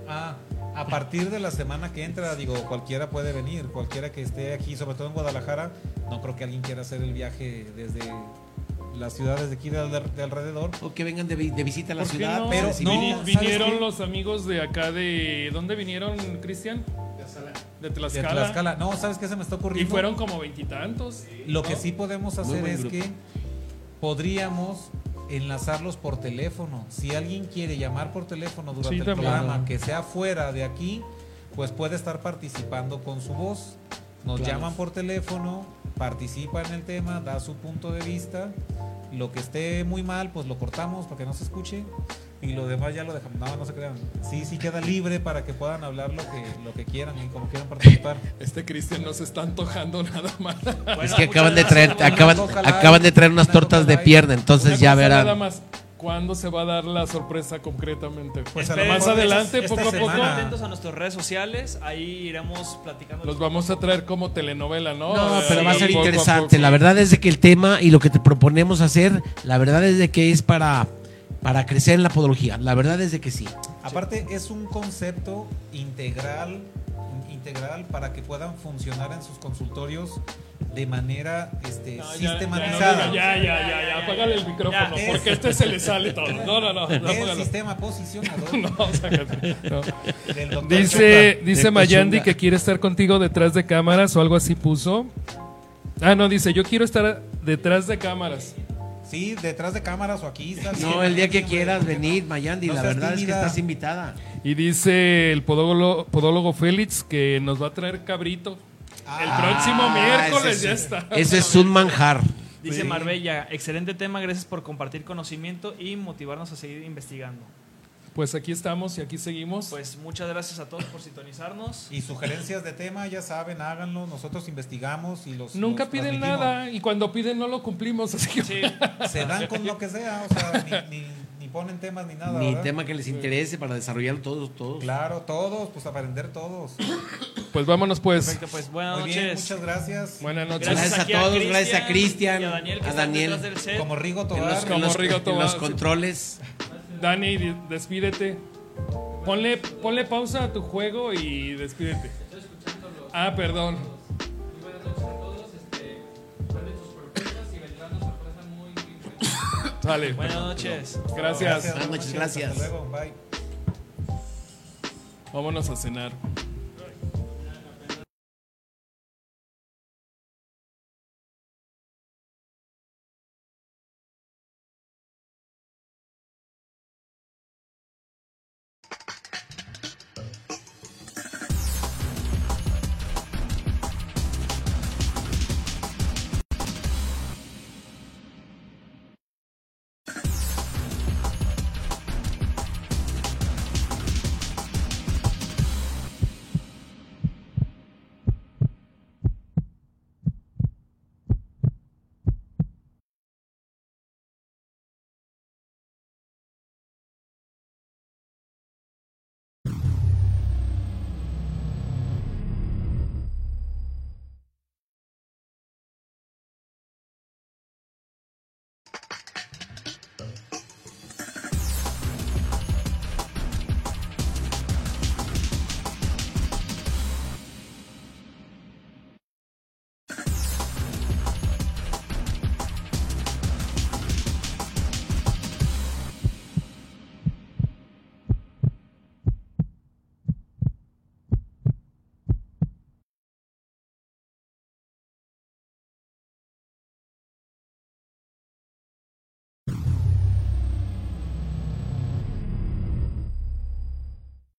D: Ah, a partir de la semana que entra, digo, cualquiera puede venir, cualquiera que esté aquí, sobre todo en Guadalajara, no creo que alguien quiera hacer el viaje desde las ciudades de aquí de, al- de alrededor.
H: O que vengan de, vi- de visita a la
F: ¿Por qué
H: ciudad.
F: no?
D: pero no,
F: Vini-
D: ¿sabes
F: vinieron
D: qué?
F: los amigos de acá de... ¿Dónde vinieron, Cristian? De
D: De
F: Tlaxcala.
D: Tlaxcala. No, ¿sabes qué se me está
F: Y
D: ocurriendo?
F: fueron como veintitantos.
D: Lo que sí podemos hacer es
H: grupo.
D: que podríamos enlazarlos por teléfono. Si alguien quiere llamar por teléfono durante
F: Sí,
D: el
F: también.
D: programa que sea fuera de aquí, pues puede estar participando con su voz. Nos
H: Claro.
D: llaman por teléfono, participa en el tema, da su punto de vista. Lo que esté muy mal, pues lo cortamos para que no se escuche. Y lo demás ya lo dejamos. No, no se crean. Sí, sí queda libre para que puedan hablar lo que, lo que quieran y como quieran participar.
F: Este Cristian no se está antojando nada más.
G: Bueno,
H: es que acaban de traer, acaban, acaban de traer unas
D: una
H: tortas de pierna, entonces ya
F: cosa Nada
H: verán.
F: más, ¿cuándo se va a dar la sorpresa concretamente?
D: Pues
G: Esperen,
F: más adelante,
D: esta
F: poco a poco,
D: semana.
G: atentos a nuestras redes sociales, ahí iremos platicando.
F: los vamos a traer como telenovela, ¿no?
H: No,
F: Eh,
H: pero va a ser interesante. La verdad es de que el tema y lo que te proponemos hacer, la verdad es de que es para, para crecer en la podología. La verdad es de que sí.
D: Aparte es un concepto integral, integral para que puedan funcionar en sus consultorios de manera este,
F: No, ya,
D: sistematizada.
F: ya, ya, ya, ya, apágale el micrófono,
G: Ya,
D: es-
F: porque este se le sale todo. No, no, no, no,
D: el sistema posicionador
F: No, sácate. No. Dice, dice Mayandi que quiere estar contigo detrás de cámaras o algo así puso. Ah, no, dice, yo quiero estar detrás de cámaras.
D: Sí, detrás de cámaras o aquí. estás
H: No, el día que quieras venir, Mayandi,
D: No
H: la verdad es que estás invitada.
F: Y dice el podólogo, podólogo Félix que nos va a traer cabrito. el
D: Ah,
F: próximo miércoles
H: ese
F: ya
H: es-
F: está.
H: Eso es un manjar.
G: Dice
D: Sí.
G: Marbella, excelente tema, gracias por compartir conocimiento y motivarnos a seguir investigando.
F: Pues aquí estamos y aquí seguimos.
G: Pues muchas gracias a todos por sintonizarnos.
D: Y sugerencias de tema, ya saben, háganlo. Nosotros investigamos y los.
F: Nunca
D: los
F: piden nada y cuando piden no lo cumplimos. Así que
G: Sí,
D: Se dan con lo que sea, o sea, ni, ni- ni imponen temas ni nada.
H: Ni
D: ¿verdad?
H: tema que les interese para desarrollarlo todos, todos.
D: Claro, todos, pues aprender todos.
F: Pues vámonos pues.
G: Perfecto, pues buenas
D: Muy bien,
G: noches.
D: muchas gracias.
F: Buenas noches.
H: Gracias a
G: aquí
H: todos, gracias a Cristian,
G: a Daniel, que
H: a Daniel.
G: del set.
D: Como Rigo
H: En los,
D: Tobar.
H: en
F: Como
H: los-
F: Rigo
H: en
F: Tobar,
H: los
F: sí.
H: controles.
F: Dani, despídete. Ponle, ponle pausa a tu juego y despídete. Ah, perdón. Sale.
G: Buenas noches.
F: Gracias.
H: Buenas noches, gracias.
D: Hasta luego, bye.
F: Vámonos a cenar.